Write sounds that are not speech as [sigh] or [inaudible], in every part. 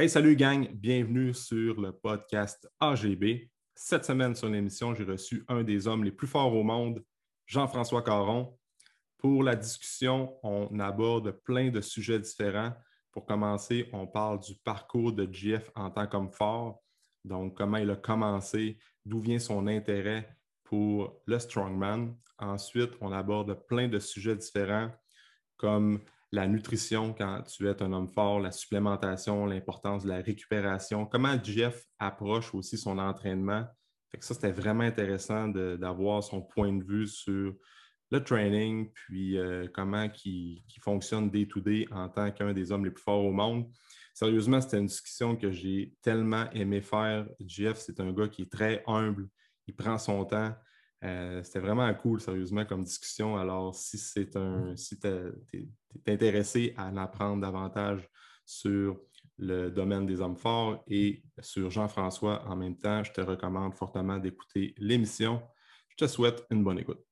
Hey, salut gang, bienvenue sur le podcast AGB. Cette semaine sur l'émission, j'ai reçu un des hommes les plus forts au monde, Jean-François Caron. Pour la discussion, on aborde plein de sujets différents. Pour commencer, on parle du parcours de Jeff en tant qu'homme fort, donc comment il a commencé, d'où vient son intérêt pour le strongman. Ensuite, on aborde plein de sujets différents comme la nutrition quand tu es un homme fort, la supplémentation, l'importance de la récupération, comment Jeff approche aussi son entraînement? ça, c'était vraiment intéressant d'avoir son point de vue sur le training, puis euh, comment il, fonctionne day-to-day en tant qu'un des hommes les plus forts au monde. Sérieusement, c'était une discussion que j'ai tellement aimé faire. Jeff, c'est un gars qui est très humble, il prend son temps. Euh, c'était vraiment cool, sérieusement, comme discussion. Alors, si c'est un, si tu intéressé à en apprendre davantage sur le domaine des hommes forts et sur Jean-François en même temps, je te recommande fortement d'écouter l'émission. Je te souhaite une bonne écoute.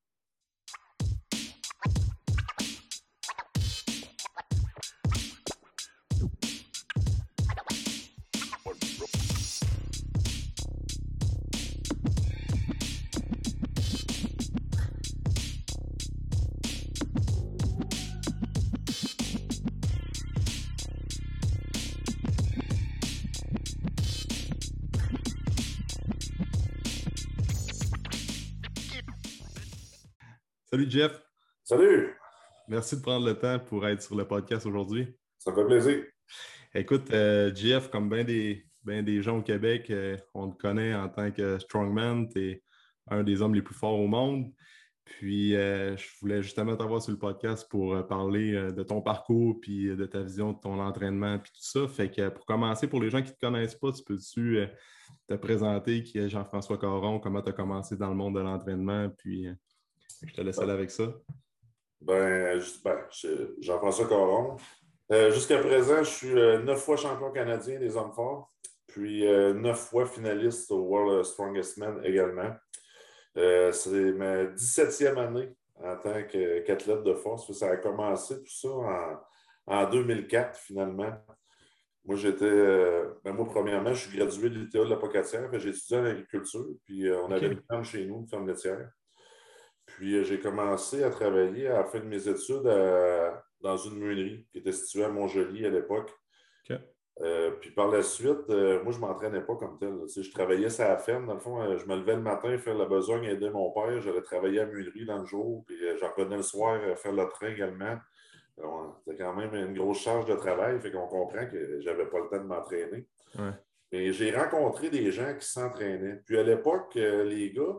Salut Jeff. Salut. Merci de prendre le temps pour être sur le podcast aujourd'hui. Ça me fait plaisir. Écoute, euh, Jeff, comme bien des, des gens au Québec, euh, on te connaît en tant que strongman. Tu es un des hommes les plus forts au monde. Puis, euh, je voulais justement t'avoir sur le podcast pour parler de ton parcours, puis de ta vision de ton entraînement, puis tout ça. Fait que pour commencer, pour les gens qui ne te connaissent pas, tu peux-tu te présenter qui est Jean-François Caron, comment tu as commencé dans le monde de l'entraînement, puis je te laisse aller avec ça. Ben, ben Jean-François Coron. Euh, jusqu'à présent, je suis euh, neuf fois champion canadien des hommes forts, puis euh, neuf fois finaliste au World Strongest Man également. c'est ma 17e année en tant qu'athlète de force. Ça a commencé tout ça en, 2004, finalement. Moi, j'étais. Ben moi, premièrement, je suis gradué de l'ITA de la Pocatière. J'ai étudié en agriculture, puis on avait une ferme chez nous, une ferme laitière. Puis euh, j'ai commencé à travailler à la fin de mes études dans une meunerie qui était située à Montjoli à l'époque. Euh, puis par la suite, euh, moi, je ne m'entraînais pas comme tel. je travaillais à la ferme. Dans le fond, je me levais le matin, faire la besogne, aider mon père. J'allais travailler à la dans le jour. Puis j'en revenais le soir, faire le train également. C'était quand même une grosse charge de travail. Fait qu'on comprend que je n'avais pas le temps de m'entraîner. Mais j'ai rencontré des gens qui s'entraînaient. Puis à l'époque, les gars,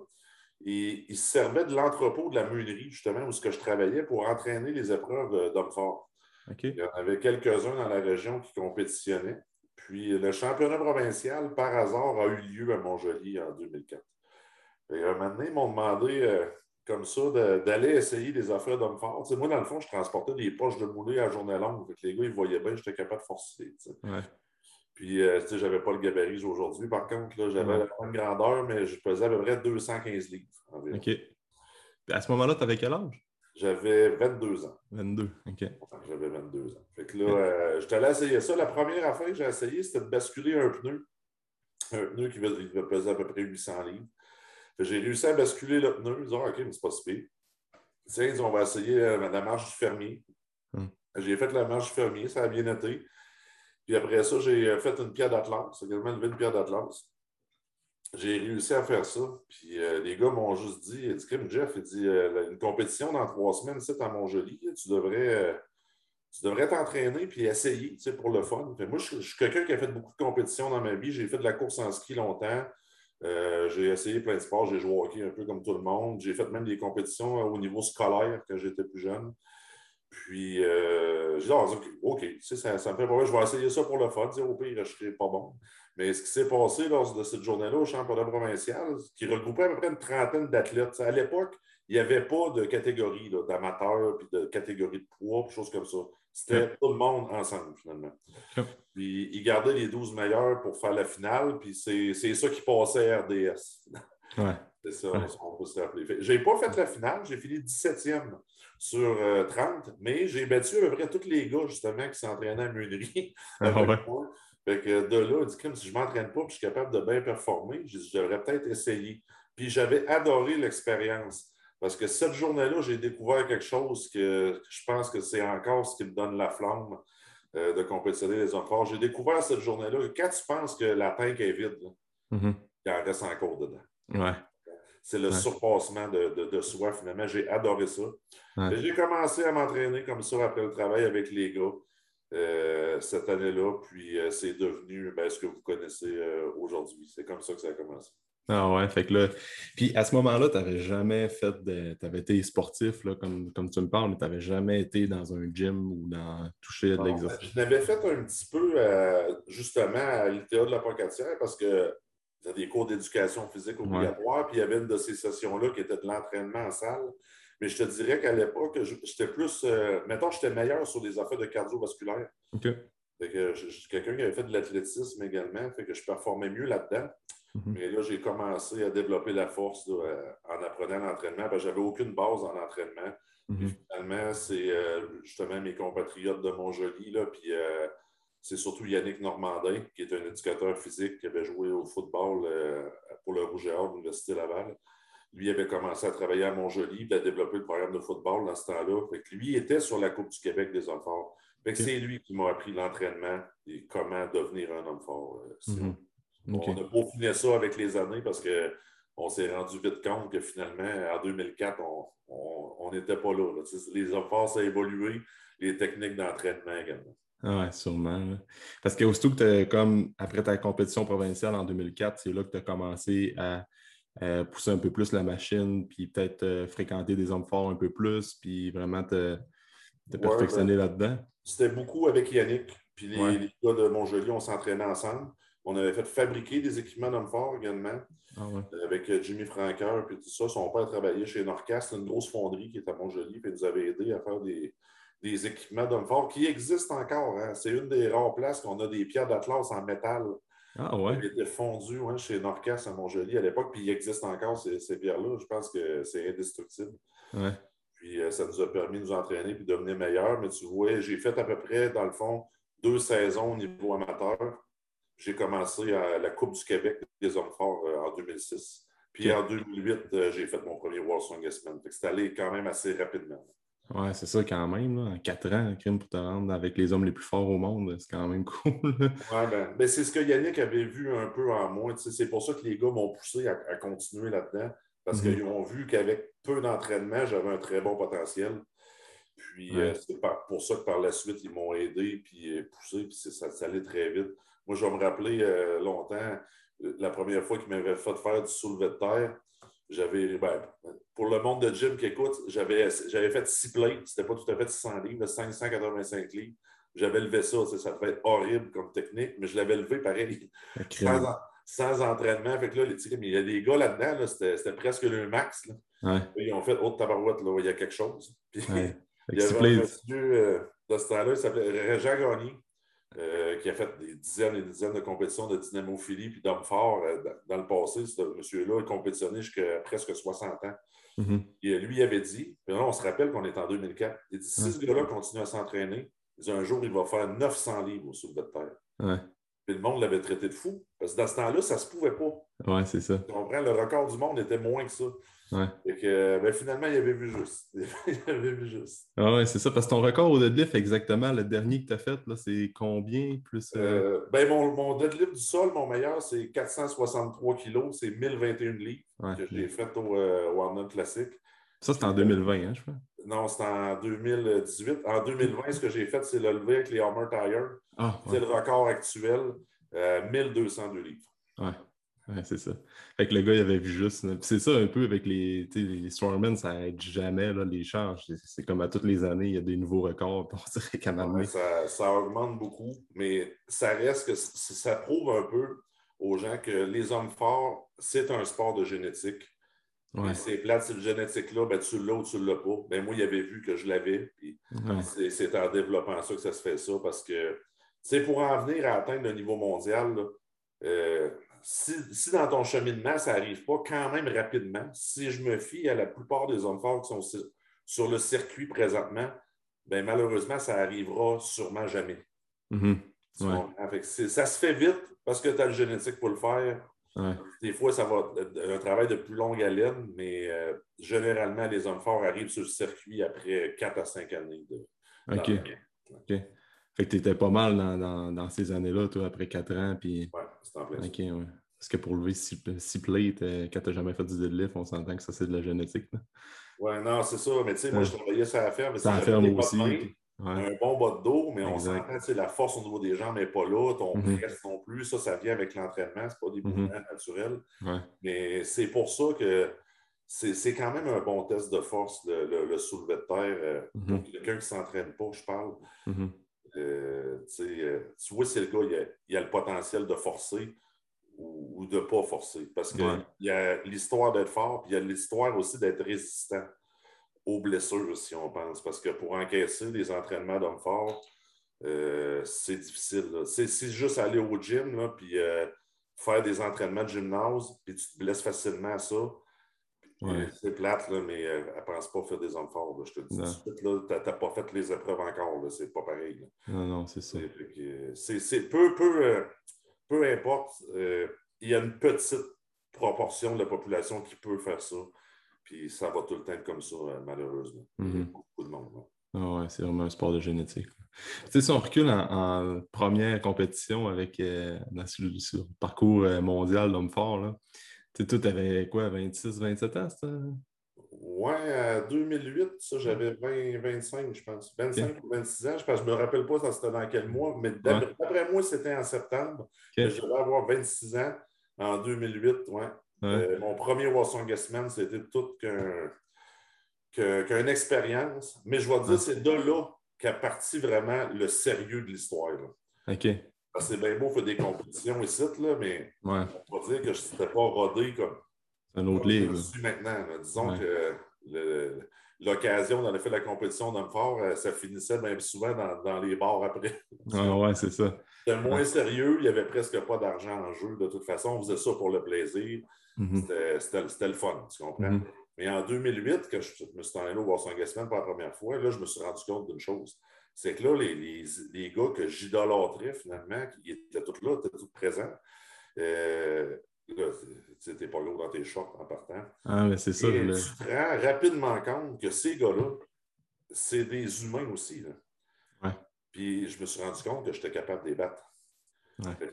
et il se servait de l'entrepôt de la meunerie, justement, où ce que je travaillais pour entraîner les épreuves d'hommes forts. Il y en avait quelques-uns dans la région qui compétitionnaient. Puis le championnat provincial, par hasard, a eu lieu à Montjoli en 2004. Et un moment donné, ils m'ont demandé, euh, comme ça, d'aller essayer des affaires d'hommes forts. moi, dans le fond, je transportais des poches de moulée à journée longue. les gars, ils voyaient bien, j'étais capable de forcer. Puis, euh, tu sais, j'avais pas le gabarit aujourd'hui. Par contre, j'avais la même grandeur, mais je pesais à peu près 215 livres. OK. à ce moment-là, tu avais quel âge? J'avais 22 ans. 22, OK. J'avais 22 ans. Fait que là, euh, j'étais allé essayer ça. La première affaire que j'ai essayé, c'était de basculer un pneu. Un pneu qui devait peser à peu près 800 livres. J'ai réussi à basculer le pneu. Ils disent, OK, mais c'est pas si pire. Tiens, on va essayer euh, la marche du fermier. Hum. J'ai fait la marche du fermier, ça a bien été. Puis après ça, j'ai euh, fait une pierre d'Atlas. Également une pierre d'Atlas. J'ai réussi à faire ça. Puis euh, les gars m'ont juste dit, dit, Jeff, il dit, euh, une compétition dans trois semaines, c'est à Montjoli, tu devrais, tu devrais t'entraîner puis essayer, tu sais, pour le fun. moi, je, suis quelqu'un qui a fait beaucoup de compétitions dans ma vie. J'ai fait de la course en ski longtemps. j'ai essayé plein de sports. J'ai joué au hockey un peu comme tout le monde. J'ai fait même des compétitions au niveau scolaire quand j'étais plus jeune. Puis, euh, j'ai dit, ah, OK, ça, ça me fait pas je vais essayer ça pour le fun. Au pire, je ne serai pas bon. Mais ce qui s'est passé lors de cette journée-là au championnat provincial, qui regroupait à peu près une trentaine d'athlètes, à l'époque, il n'y avait pas de catégorie d'amateurs, puis de catégorie de poids, puis choses comme ça. C'était tout le monde ensemble, finalement. Puis, ils gardaient les 12 meilleurs pour faire la finale, puis c'est ça qui passait à RDS. Ouais. C'est ça, on peut se rappeler. Je n'ai pas fait la finale, j'ai fini 17e sur 30, euh, mais j'ai battu à peu près tous les gars, justement, qui s'entraînaient à Meunerie. [laughs] Ah, Fait que de là, dit, comme si je ne m'entraîne pas et je suis capable de bien performer, je devrais peut-être essayer. Puis j'avais adoré l'expérience. Parce que cette journée-là, j'ai découvert quelque chose que je pense que c'est encore ce qui me donne la flamme euh, de compétitionner les hommes forts. J'ai découvert cette journée-là quand tu penses que la tank est vide, mm-hmm. il en reste encore dedans. Ouais. C'est le surpassement de, soi, finalement. J'ai adoré ça. J'ai commencé à m'entraîner comme ça après le travail avec les gars euh, cette année-là. Puis euh, c'est devenu ben, ce que vous connaissez aujourd'hui. C'est comme ça que ça a commencé. Ah ouais, fait que là. Puis à ce moment-là, tu n'avais jamais fait de. Tu avais été sportif, là, comme, comme tu me parles, mais tu n'avais jamais été dans un gym ou dans toucher de l'exercice? Je l'avais fait un petit peu euh, justement à l'ITA de la Pocatière parce que y des cours d'éducation physique obligatoires, puis il y avait une de ces sessions-là qui était de l'entraînement en salle. Mais je te dirais qu'à l'époque, j'étais plus. Euh, mettons, j'étais meilleur sur des affaires de cardiovasculaire. OK. Fait que je, suis quelqu'un qui avait fait de l'athlétisme également, fait que je performais mieux là-dedans. Mhm. Mais là, j'ai commencé à développer la force euh, en apprenant l'entraînement. Je n'avais aucune base en entraînement. Mhm. Finalement, c'est euh, justement mes compatriotes de Montjoli. Là, puis euh, c'est surtout Yannick Normandin, qui est un éducateur physique qui avait joué au football pour le Rouge et Or de l'Université Laval. Lui avait commencé à travailler à Montjoli et à développer le programme de football dans ce temps-là. Lui était sur la Coupe du Québec des hommes forts. C'est lui qui m'a appris l'entraînement et comment devenir un homme fort. Mhm. On a peaufiné ça avec les années parce qu'on s'est rendu vite compte que finalement, en 2004, on n'était pas là. Les efforts ont évolué, les techniques d'entraînement également. Ah oui, sûrement. Parce que aussitôt que tu comme après ta compétition provinciale en 2004, c'est là que tu as commencé à pousser un peu plus la machine, puis peut-être euh, fréquenter des hommes forts un peu plus, puis vraiment te, perfectionner ben, là-dedans. C'était beaucoup avec Yannick, puis les, les gars de Montjoli, on s'entraînait ensemble. On avait fait fabriquer des équipements d'hommes forts également. Ah euh, avec euh, Jimmy Franqueur et tout ça. Son père travaillait chez Norcast, une grosse fonderie qui est à Montjoli, puis il nous avait aidé à faire des, équipements d'hommes forts qui existent encore. Hein. C'est une des rares places qu'on a des pierres d'Atlas en métal. Ah ouais. Qui étaient fondues chez Norcast à Montjoli à l'époque, puis il existe encore ces, pierres-là. Je pense que c'est indestructible. Puis euh, ça nous a permis de nous entraîner et de devenir meilleurs. Mais tu vois, j'ai fait à peu près, dans le fond, deux saisons au niveau amateur j'ai commencé à la Coupe du Québec des hommes forts euh, en 2006. Puis en 2008, euh, j'ai fait mon premier World Strongest Man. C'est allé quand même assez rapidement. Ouais, c'est ça quand même. Là. En quatre ans, crime pour te rendre avec les hommes les plus forts au monde, c'est quand même [laughs] cool. Ouais, ben, ben, c'est ce que Yannick avait vu un peu en moi. C'est pour ça que les gars m'ont poussé à, continuer là-dedans. Parce mhm. qu'ils ont vu qu'avec peu d'entraînement, j'avais un très bon potentiel. Puis euh, c'est pour ça que par la suite, ils m'ont aidé, puis poussé, puis ça, ça allait très vite. Moi, je vais me rappeler euh, longtemps, la première fois qu'il m'avait fait faire du soulevé de terre, j'avais, ben, pour le monde de gym qui écoute, j'avais, fait six plates, c'était pas tout à fait 600 livres, 585 livres. J'avais levé ça, ça devait être horrible comme technique, mais je l'avais levé pareil, sans, entraînement. Fait que là, il y a des gars là-dedans, c'était, presque le max. Ils ont fait autre tabarouette, là, il y a quelque chose. Puis, [laughs] il y avait un monsieur euh, de ce temps-là, il s'appelait Régent Gagné. Euh, qui a fait des dizaines et des dizaines de compétitions de dynamophilie puis d'hommes forts euh, dans le passé. Ce monsieur-là a compétitionné jusqu'à presque 60 ans. Mm-hmm. Et lui, il avait dit, puis là, on se rappelle qu'on est en 2004, il dit si ce gars-là continue à s'entraîner, un jour, il va faire 900 livres au soulevé de terre. Puis le monde l'avait traité de fou. Parce que dans ce temps-là, ça ne se pouvait pas. Oui, c'est ça. Tu comprends? Le record du monde était moins que ça. Ouais. Et que, ben, finalement, il avait vu juste. [laughs] il avait vu juste. Ah ouais, c'est ça. Parce que ton record au deadlift, exactement, le dernier que tu as fait, c'est combien plus. Euh? Euh, ben, mon, mon, deadlift du sol, mon meilleur, c'est 463 kilos, c'est 1021 livres que j'ai fait au euh, Warner Classic. Ça, c'était en 2020, hein, je crois. Non, c'était en 2018. En 2020, ce que j'ai fait, c'est le lever avec les Armor Tire. Ah, c'est le record actuel, 1202 livres. Ouais. Ouais, c'est ça. Fait que le gars, il avait vu juste. C'est ça un peu avec les, les Strongmen, ça n'aide jamais là, les charges. C'est comme à toutes les années, il y a des nouveaux records. [laughs] On dirait ça, ça, augmente beaucoup, mais ça reste que ça prouve un peu aux gens que les hommes forts, c'est un sport de génétique. C'est plate, cette génétique-là, ben, tu l'as ou tu ne l'as pas. Ben, moi, il avait vu que je l'avais. C'est en développant ça que ça se fait ça parce que c'est pour en venir à atteindre le niveau mondial. Là, euh, si, dans ton cheminement, ça n'arrive pas quand même rapidement, si je me fie à la plupart des hommes forts qui sont sur le circuit présentement, ben malheureusement, ça arrivera sûrement jamais. Mm-hmm. ça se fait vite parce que tu as le génétique pour le faire. Des fois, ça va être un travail de plus longue haleine, mais euh, généralement, les hommes forts arrivent sur le circuit après 4 à 5 années. De, OK. OK. Fait que tu étais pas mal dans, ces années-là, toi, après 4 ans. Puis... Oui, c'est en place. OK, ouais. Parce que pour lever 6 plates, quand tu n'as jamais fait du deadlift, on s'entend que ça, c'est de la génétique. Oui, non, c'est ça. Mais tu sais, moi, je travaillais ça à faire. Ça faire, moi aussi. Un bon bas de dos, mais on s'entend, la force au niveau des jambes n'est pas là, ton mm non plus. Ça, ça vient avec l'entraînement, ce pas des mm-hmm. mouvements naturels. Mais c'est pour ça que c'est quand même un bon test de force, le, le, soulevé de terre. Euh, mm-hmm. quelqu'un qui ne s'entraîne pas, je parle. Euh, tu vois, c'est le gars, il a, il a, le potentiel de forcer ou, de ne pas forcer. Parce qu'il y a l'histoire d'être fort, puis il y a l'histoire aussi d'être résistant aux blessures, si on pense. Parce que pour encaisser des entraînements d'hommes forts, euh, c'est difficile. C'est juste aller au gym, là, puis euh, faire des entraînements de gymnase, puis tu te blesses facilement à ça. C'est plate, là, mais euh, elle ne pense pas faire des hommes forts. Je te dis tout de suite, tu n'as pas fait les épreuves encore. C'est pas pareil. Non, non, c'est ça. C'est peu, peu, peu importe. il y a une petite proportion de la population qui peut faire ça. Puis ça va tout le temps comme ça, euh, malheureusement. Mhm. Beaucoup de monde. Ah ouais, c'est vraiment un sport de génétique. Tu sais, si on recule en, première compétition avec euh, sur, le parcours euh, mondial d'homme fort, là, tu sais, avais quoi, 26, 27 ans, ça? Ouais, en 2008, ça, j'avais 20, 25, je pense. 25 ou 26 ans, je ne me rappelle pas ça c'était dans quel mois, mais d'après moi, c'était en septembre. Je devais avoir 26 ans en 2008, ouais. Euh, mon premier Watson Guessman, c'était tout qu'une expérience. Mais je vais dire, c'est de là qu'est parti vraiment le sérieux de l'histoire. OK. C'est bien beau faire des compétitions ici, là, mais on va dire que je n'étais pas rodé comme, un autre livre. je suis maintenant. Disons que l'occasion dans le fait de la compétition d'homme fort, euh, ça finissait bien souvent dans, les bars après. [laughs] Ah ouais, c'est ça. C'était moins sérieux, il n'y avait presque pas d'argent en jeu. De toute façon, on faisait ça pour le plaisir. Mm-hmm. C'était le fun, tu comprends? Mm-hmm. Mais en 2008, quand je me suis allé au Boston Gassman pour la première fois, là, je me suis rendu compte d'une chose. C'est que là, les, les, les gars que j'idolâtrais, finalement, qui étaient tous là, étaient tous présents, euh, là, tu n'es pas lourd dans tes shorts en partant. Ah, mais c'est ça. Et tu te rends rapidement compte que ces gars-là, c'est des humains aussi. Là. Ouais. Puis je me suis rendu compte que j'étais capable de les battre.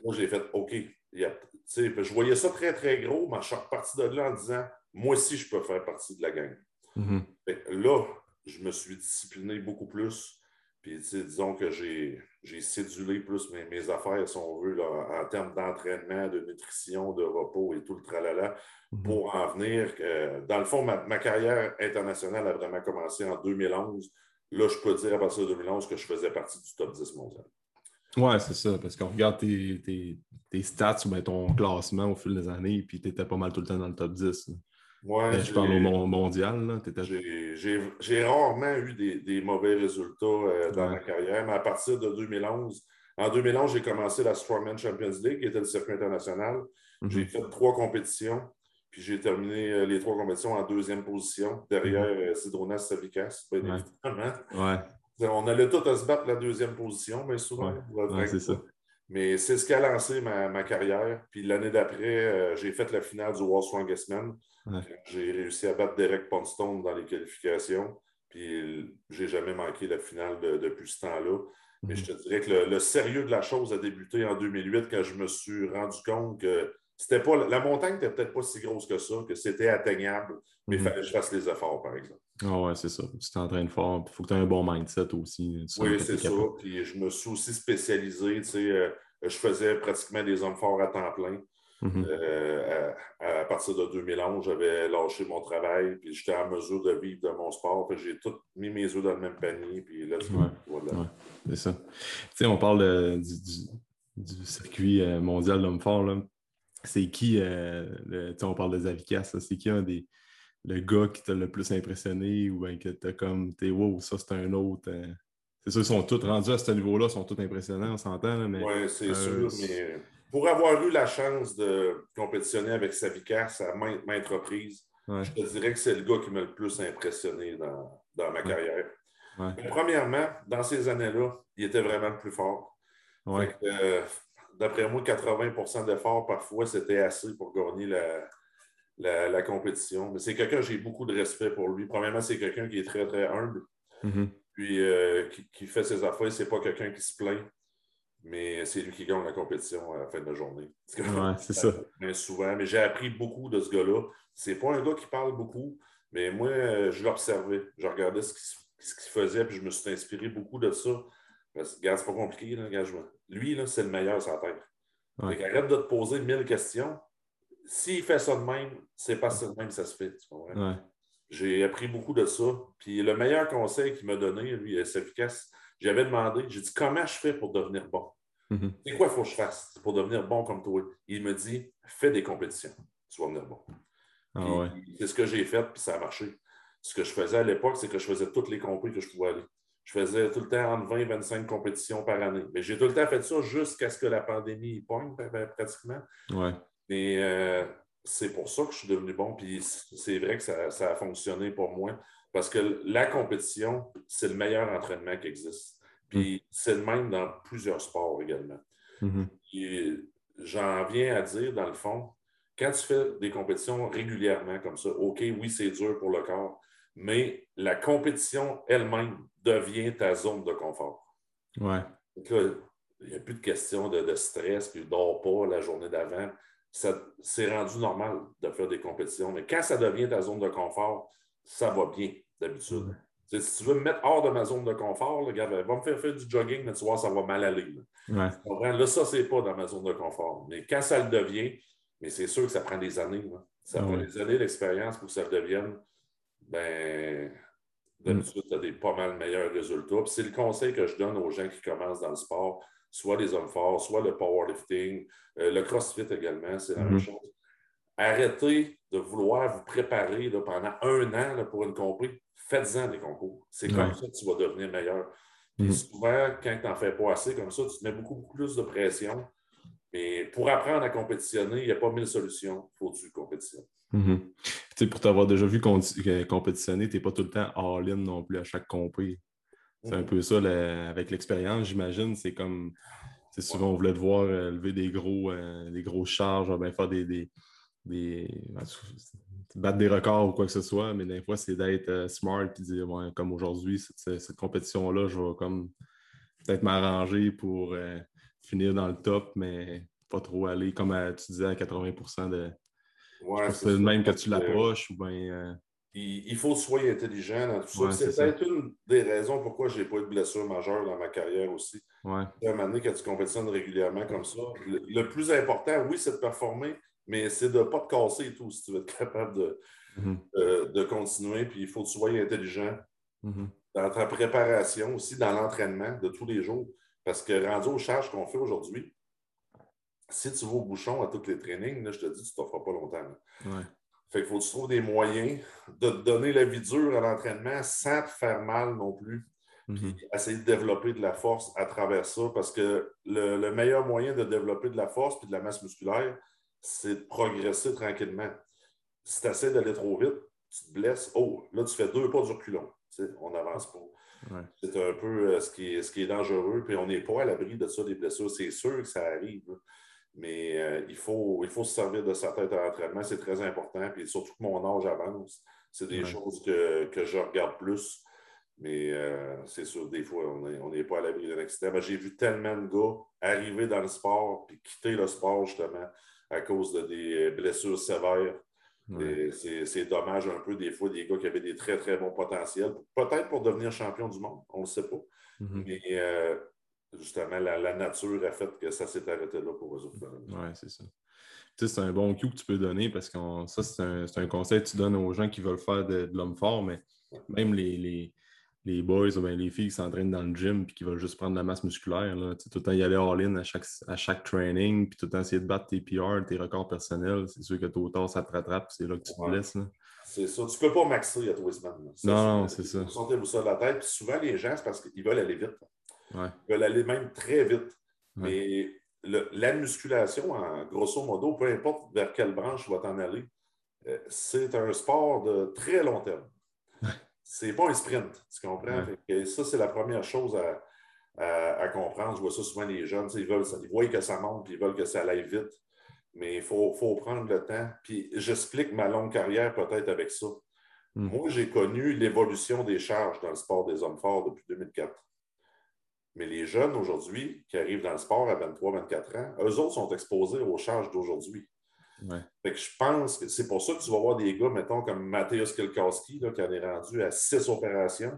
Moi, j'ai fait OK. je voyais ça très, très gros, mais je suis reparti de là en disant Moi aussi, je peux faire partie de la gang. Mm-hmm. Là, je me suis discipliné beaucoup plus. Puis, disons que j'ai cédulé plus mes, mes, affaires, si on veut, là, en termes d'entraînement, de nutrition, de repos et tout le tralala, mm-hmm. pour en venir. dans le fond, ma, ma, carrière internationale a vraiment commencé en 2011. Là, je peux dire à partir de 2011 que je faisais partie du top 10 mondial. Oui, c'est ça, parce qu'on regarde tes, tes, tes, stats ou ton classement au fil des années, puis tu étais pas mal tout le temps dans le top 10. Ouais, ben, je parle au mondial. J'ai rarement eu des, des mauvais résultats euh, dans ma carrière, mais à partir de 2011, en 2011, j'ai commencé la Strongman Champions League, qui était le circuit international. Mhm. J'ai fait trois compétitions, puis j'ai terminé euh, les trois compétitions en deuxième position, derrière euh, Sidronas Savikas, bien évidemment. Ouais. On allait tous à se battre la deuxième position, mais souvent. c'est ça. Mais c'est ce qui a lancé ma, carrière. Puis l'année d'après, euh, j'ai fait la finale du World Strongest Man. J'ai réussi à battre Derek Ponstone dans les qualifications. Puis j'ai jamais manqué la finale depuis ce temps-là. Mais mhm. je te dirais que le, sérieux de la chose a débuté en 2008 quand je me suis rendu compte que c'était pas, la montagne n'était peut-être pas si grosse que ça, que c'était atteignable, mais il mhm. fallait que je fasse les efforts, par exemple. Ah ouais, c'est ça. Tu t'entraînes fort. Il faut que tu aies un bon mindset aussi. Oui, c'est ça. Puis je me suis aussi spécialisé. Tu sais, euh, je faisais pratiquement des hommes forts à temps plein. Mhm. Euh, à, partir de 2011, j'avais lâché mon travail, puis j'étais en mesure de vivre de mon sport. J'ai tout mis mes œufs dans le même panier, puis là, voilà. c'est ça. Tu sais, on parle du, circuit euh, mondial d'hommes forts. C'est qui, on parle de Zavikas, c'est qui un des, le gars qui t'a le plus impressionné ou bien que t'as comme, t'es wow, ça c'est un autre. Euh, c'est sûr, ils sont tous rendus à ce niveau-là, ils sont tous impressionnants, on s'entend. Mais, oui, c'est euh, sûr, mais pour avoir eu la chance de compétitionner avec Savikas à maintes, reprises, je te dirais que c'est le gars qui m'a le plus impressionné dans, ma carrière. premièrement, dans ces années-là, il était vraiment le plus fort. Euh, d'après moi, 80% d'efforts parfois, c'était assez pour gagner la, compétition. Mais c'est quelqu'un, j'ai beaucoup de respect pour lui. Premièrement, c'est quelqu'un qui est très, très humble. Mm-hmm. Puis euh, qui, fait ses affaires. C'est pas quelqu'un qui se plaint, mais c'est lui qui gagne la compétition à la fin de la journée. [laughs] c'est ça. Mais souvent, mais j'ai appris beaucoup de ce gars-là. C'est pas un gars qui parle beaucoup, mais moi, je l'observais. Je regardais ce qu'il faisait, puis je me suis inspiré beaucoup de ça. Parce que, regarde, c'est pas compliqué, l'engagement. Lui, là, c'est le meilleur sur la terre. arrête de te poser mille questions. S'il fait ça de même, c'est pas ça de même que ça se fait. J'ai appris beaucoup de ça. Puis le meilleur conseil qu'il m'a donné, lui, c'est efficace. J'avais demandé, j'ai dit comment je fais pour devenir bon? Mm-hmm. C'est quoi il faut que je fasse pour devenir bon comme toi? Il me dit fais des compétitions, tu vas devenir bon. Ah c'est ce que j'ai fait, puis ça a marché. Ce que je faisais à l'époque, c'est que je faisais toutes les compétitions que je pouvais aller. Je faisais tout le temps entre 20 et 25 compétitions par année. Mais j'ai tout le temps fait ça jusqu'à ce que la pandémie pointe pratiquement. Ouais. Et euh, c'est pour ça que je suis devenu bon. Puis c'est vrai que ça, a fonctionné pour moi. Parce que la compétition, c'est le meilleur entraînement qui existe. Puis mm. c'est le même dans plusieurs sports également. Mm-hmm. J'en viens à dire, dans le fond, quand tu fais des compétitions régulièrement comme ça, OK, oui, c'est dur pour le corps, mais la compétition elle-même devient ta zone de confort. Ouais. il n'y a plus de question de, stress, puis ne dors pas la journée d'avant. C'est rendu normal de faire des compétitions, mais quand ça devient ta zone de confort, ça va bien d'habitude. Si tu veux me mettre hors de ma zone de confort, le gars, va me faire faire du jogging, mais tu vois, ça va mal aller. Là, ouais. là ça, c'est pas dans ma zone de confort. Mais quand ça le devient, mais c'est sûr que ça prend des années. Ça prend des années d'expérience pour que ça le devienne. Ben, d'habitude, tu as des pas mal meilleurs résultats. c'est le conseil que je donne aux gens qui commencent dans le sport, soit les hommes forts, soit le powerlifting, euh, le crossfit également, c'est la même mhm. chose. Arrêtez de vouloir vous préparer pendant un an pour une compétition. Faites-en des concours. C'est comme ça que tu vas devenir meilleur. Mhm. souvent, quand tu n'en fais pas assez comme ça, tu te mets beaucoup, beaucoup plus de pression. Mais pour apprendre à compétitionner, il n'y a pas mille solutions. Il faut du compétition. Mm-hmm. Pour t'avoir déjà vu euh, compétitionner, tu n'es pas tout le temps all-in non plus à chaque compé. C'est un peu ça avec l'expérience, j'imagine. C'est comme souvent on voulait te voir euh, lever des gros, euh, des grosses charges, ben, faire des, des, des battre des records ou quoi que ce soit, mais des fois, c'est d'être smart et dire comme aujourd'hui, cette, cette compétition-là, je vais comme peut-être m'arranger pour finir dans le top, mais pas trop aller, comme tu disais, à 80% de. Ouais, c'est le même que tu l'approches ou bien. Il, faut soyez intelligent dans tout ça. c'est peut-être une des raisons pourquoi je n'ai pas eu de blessure majeure dans ma carrière aussi. Ouais. À un moment donné, quand tu compétitionnes régulièrement comme ça, le, plus important, oui, c'est de performer, mais c'est de ne pas te casser et tout si tu veux être capable de, mm-hmm. euh, de continuer. Puis il faut que tu sois intelligent mm-hmm. dans ta préparation, aussi dans l'entraînement de tous les jours. Parce que rendu aux charges qu'on fait aujourd'hui, si tu vas au bouchon à tous les trainings, là, je te dis, tu ne t'en feras pas longtemps. Fait qu'il faut que tu trouves des moyens de te donner la vie dure à l'entraînement sans te faire mal non plus. Mhm. essayer de développer de la force à travers ça parce que le, meilleur moyen de développer de la force et de la masse musculaire, c'est de progresser tranquillement. Si tu essaies d'aller trop vite, tu te blesses. Oh, là, tu fais deux pas du reculon. on n'avance pas. C'est un peu euh, ce, qui est, ce qui est dangereux. Puis on n'est pas à l'abri de ça, des blessures. C'est sûr que ça arrive. Mais euh, il, faut, il faut se servir de sa tête à l'entraînement. C'est très important. Puis surtout que mon âge avance. C'est des choses que, je regarde plus. Mais euh, c'est sûr, des fois, on n'est pas à l'abri d'un accident. J'ai vu tellement de gars arriver dans le sport puis quitter le sport justement à cause de des blessures sévères c'est dommage un peu des fois des gars qui avaient des très, très bons potentiels. Peut-être pour devenir champion du monde, on ne le sait pas. Mm-hmm. Mais euh, justement, la, nature a fait que ça s'est arrêté là pour eux autres. Oui, c'est ça. c'est un bon cue que tu peux donner parce que ça, c'est un, conseil que tu donnes aux gens qui veulent faire de, l'homme fort, mais même les les boys ou les filles qui s'entraînent dans le gym et qui veulent juste prendre de la masse musculaire. Là. Tout le temps y aller all-in à chaque, à chaque training, puis tout le temps essayer de battre tes PR, tes records personnels. C'est sûr que tôt ou tard, ça te rattrape, c'est là que tu te blesses. C'est ça. Tu ne peux pas maxer à les semaines. Non, non, c'est ça. Vous sentez-vous ça la tête. Puis souvent, les gens, c'est parce qu'ils veulent aller vite. Ouais. Ils veulent aller même très vite. Mais la musculation, en grosso modo, peu importe vers quelle branche tu vas t'en aller, euh, c'est un sport de très long terme c'est pas un sprint, tu comprends? ça, c'est la première chose à, comprendre. Je vois ça souvent, les jeunes, ils, veulent, ils voient que ça monte, puis ils veulent que ça aille vite. Mais il faut, faut, prendre le temps. Puis j'explique ma longue carrière peut-être avec ça. Hmm. Moi, j'ai connu l'évolution des charges dans le sport des hommes forts depuis 2004. Mais les jeunes aujourd'hui qui arrivent dans le sport à 23, 24 ans, eux autres sont exposés aux charges d'aujourd'hui. je pense que c'est pour ça que tu vas voir des gars, mettons, comme Mateusz Kilkowski, qui en est rendu à six opérations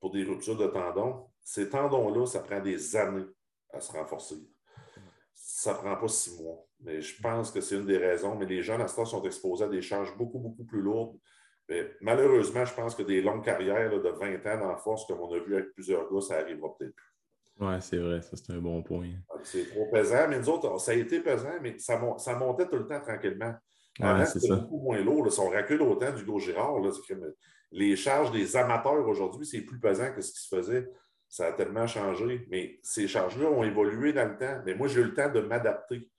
pour des ruptures de tendons. Ces tendons-là, ça prend des années à se renforcer. Ça ne prend pas six mois. Mais je pense que c'est une des raisons. Mais les jeunes à ce temps sont exposés à des charges beaucoup, beaucoup plus lourdes. Mais malheureusement, je pense que des longues carrières de 20 ans en force, comme on a vu avec plusieurs gars, ça n'arrivera peut-être plus. Oui, c'est vrai, ça c'est un bon point. C'est trop pesant, mais nous autres, ça a été pesant, mais ça, montait tout le temps tranquillement. Avant, c'était beaucoup moins lourd. Si on recule autant du Girard, les charges des amateurs aujourd'hui, c'est plus pesant que ce qui se faisait. Ça a tellement changé. Mais ces charges-là ont évolué dans le temps. Mais moi, j'ai eu le temps de m'adapter.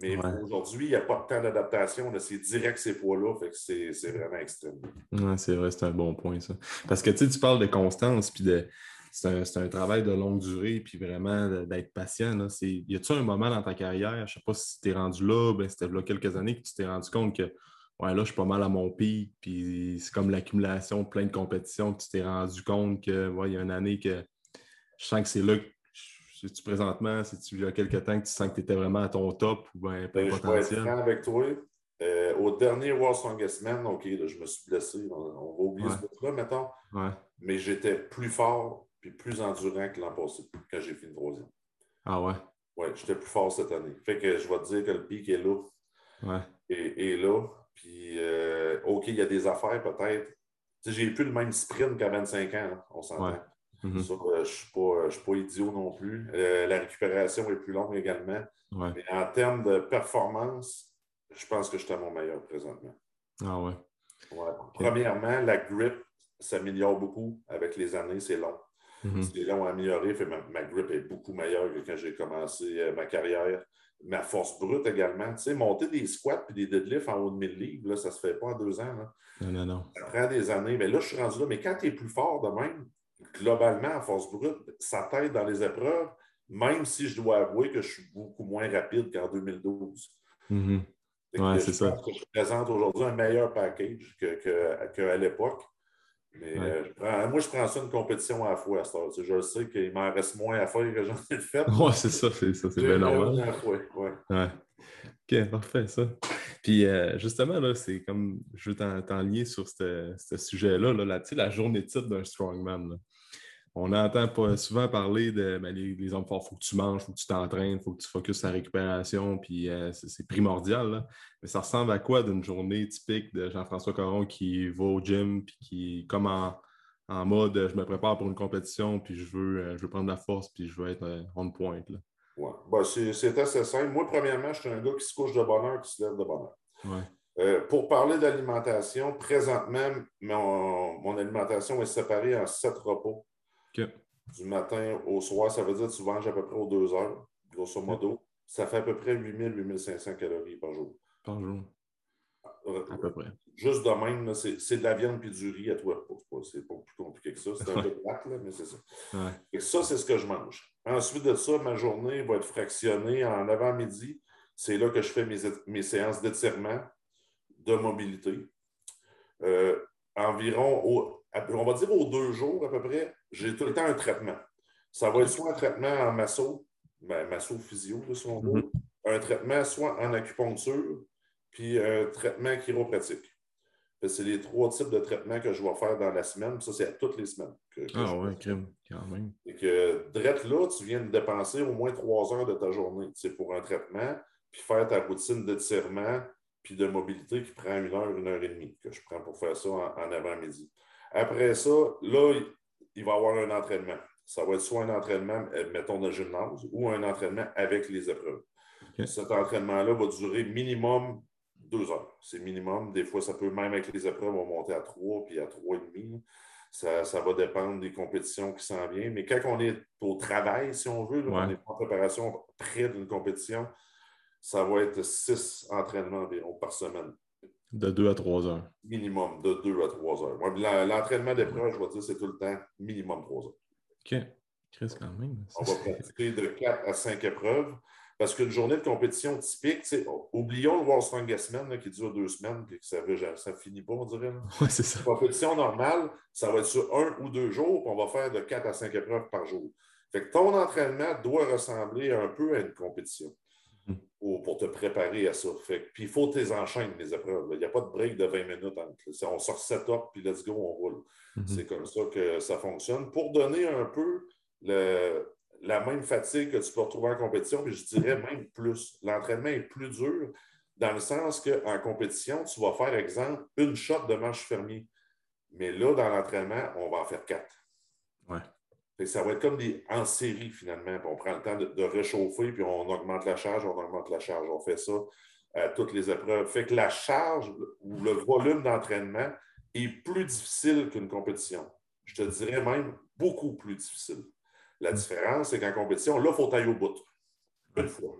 Mais aujourd'hui, il n'y a pas de temps d'adaptation. C'est direct ces poids-là. Fait que c'est vraiment extrême. Ouais, c'est vrai, c'est un bon point, ça. Parce que tu parles de constance puis de c'est un, travail de longue durée, puis vraiment d'être patient. Y a-tu un moment dans ta carrière, je ne sais pas si tu t'es rendu là, ben, c'était là quelques années que tu t'es rendu compte que ouais, là, je suis pas mal à mon pic, puis c'est comme l'accumulation de plein de compétitions que tu t'es rendu compte que il y a une année que je sens que c'est là que tu présentement, si tu il y a quelques temps que tu sens que tu étais vraiment à ton top ou bien ben, potentiel. Je vais être avec toi. Euh, au dernier World Strongest Man, OK, je me suis blessé. On, va oublier ce truc-là, mettons. Mais j'étais plus fort puis plus endurant que l'an passé, quand j'ai fini troisième. Ah ouais? Oui, j'étais plus fort cette année. Fait que je vais te dire que le pic est là. Ouais. Et, là. Puis, euh, OK, il y a des affaires peut-être. J'ai plus le même sprint qu'à 25 ans, on s'entend. Ouais. Mm-hmm. Euh, je ne suis, pas idiot non plus. Euh, la récupération est plus longue également. Ouais. Mais en termes de performance, je pense que je suis à mon meilleur présentement. Ah ouais. ouais. Premièrement, la grip s'améliore beaucoup avec les années, c'est long. Mm -hmm. Les amélioré. Fait, ma, grip est beaucoup meilleure que quand j'ai commencé euh, ma carrière. Ma force brute également. Tu sais, monter des squats et des deadlifts en haut de 1000 livres, là, ça ne se fait pas en deux ans. Non, non, non. Ça prend des années. Mais là, je suis rendu là. Mais quand tu es plus fort de même, globalement, en force brute, ça t'aide dans les épreuves, même si je dois avouer que je suis beaucoup moins rapide qu'en 2012. Mm -hmm. c'est ça. je présente aujourd'hui un meilleur package qu'à que, que l'époque. Mais euh, moi, je prends ça une compétition à la fois à. Je sais qu'il m'en reste moins à faire que j'en ai fait. Oui, c'est ça, c'est ça, c'est bien normal. ouais. ouais. OK, parfait, ça. Puis euh, justement, là, c'est comme je veux t'en sur ce sujet-là, là, la, la journée titre d'un strongman. Là on entend souvent parler de ben, les, hommes forts, il faut que tu manges, il faut que tu t'entraînes, il faut que tu focuses la récupération, puis euh, c'est primordial. Mais ça ressemble à quoi d'une journée typique de Jean-François Caron qui va au gym, puis qui, comme en, mode je me prépare pour une compétition, puis je veux, euh, je veux prendre la force, puis je veux être euh, on point. Ouais. Ben, c'est assez simple. Moi, premièrement, je suis un gars qui se couche de bonheur, qui se lève de bonheur. pour parler d'alimentation, présentement, mon, mon, alimentation est séparée en sept repos. Du matin au soir, ça veut dire que tu manges à peu près aux deux heures, grosso modo. Ça fait à peu près 8000-8500 calories par jour. Par jour. Euh, à peu près. Juste de même, c'est de la viande et du riz à toi. C'est pas plus compliqué que ça. C'est un peu plate, mais c'est ça. Et ça, c'est ce que je mange. Ensuite de ça, ma journée va être fractionnée en avant-midi. C'est là que je fais mes, mes séances d'étirement, de mobilité. Euh, environ, au, on va dire aux deux jours à peu près, j'ai tout le temps un traitement. Ça va être soit un traitement en masso, ben, masso physio, mm-hmm. un traitement soit en acupuncture, puis un traitement chiropratique. C'est les trois types de traitements que je vais faire dans la semaine. Ça, c'est à toutes les semaines. ah ouais, quand même. Et que, drette là, tu viens de dépenser au moins trois heures de ta journée C'est pour un traitement, puis faire ta routine d'étirement, puis de mobilité qui prend une heure, une heure et demie, que je prends pour faire ça en avant-midi. Après ça, là, il va y avoir un entraînement. Ça va être soit un entraînement, euh, mettons, de gymnase ou un entraînement avec les épreuves. Cet entraînement-là va durer minimum deux heures. C'est minimum. Des fois, ça peut même avec les épreuves, on va monter à trois puis à trois et demi. Ça, va dépendre des compétitions qui s'en viennent. Mais quand on est au travail, si on veut, on est en préparation près d'une compétition, ça va être six entraînements environ par semaine. De deux à trois heures. Minimum, de deux à trois heures. L'entraînement d'épreuve, je vais dire, c'est tout le temps minimum trois heures. OK. quand même. On va pratiquer de 4 à 5 épreuves. Parce qu'une journée de compétition typique, oublions le World Strongest Man qui dure deux semaines et que ça ne finit pas, on dirait. Oui, c'est ça. compétition normale, ça va être sur un ou deux jours, puis on va faire de 4 à 5 épreuves par jour. Fait que ton entraînement doit ressembler un peu à une compétition mm-hmm. pour, te préparer à ça. Fait puis il faut tes enchaînes, les épreuves. Il n'y a pas de break de 20 minutes. Entre. On sort setup, puis let's go, on roule. Mm-hmm. C'est comme ça que ça fonctionne. Pour donner un peu le, la même fatigue que tu peux retrouver en compétition, mais je dirais même plus. L'entraînement est plus dur dans le sens qu'en compétition, tu vas faire, exemple, une shot de manche fermier. Mais là, dans l'entraînement, on va en faire quatre. Ça va être comme des en série, finalement. on prend le temps de, réchauffer, puis on augmente la charge, on augmente la charge. On fait ça à toutes les épreuves. Fait que la charge ou le volume d'entraînement est plus difficile qu'une compétition. Je te dirais même beaucoup plus difficile. La différence, c'est qu'en compétition, là, il faut tailler au bout. Une fois.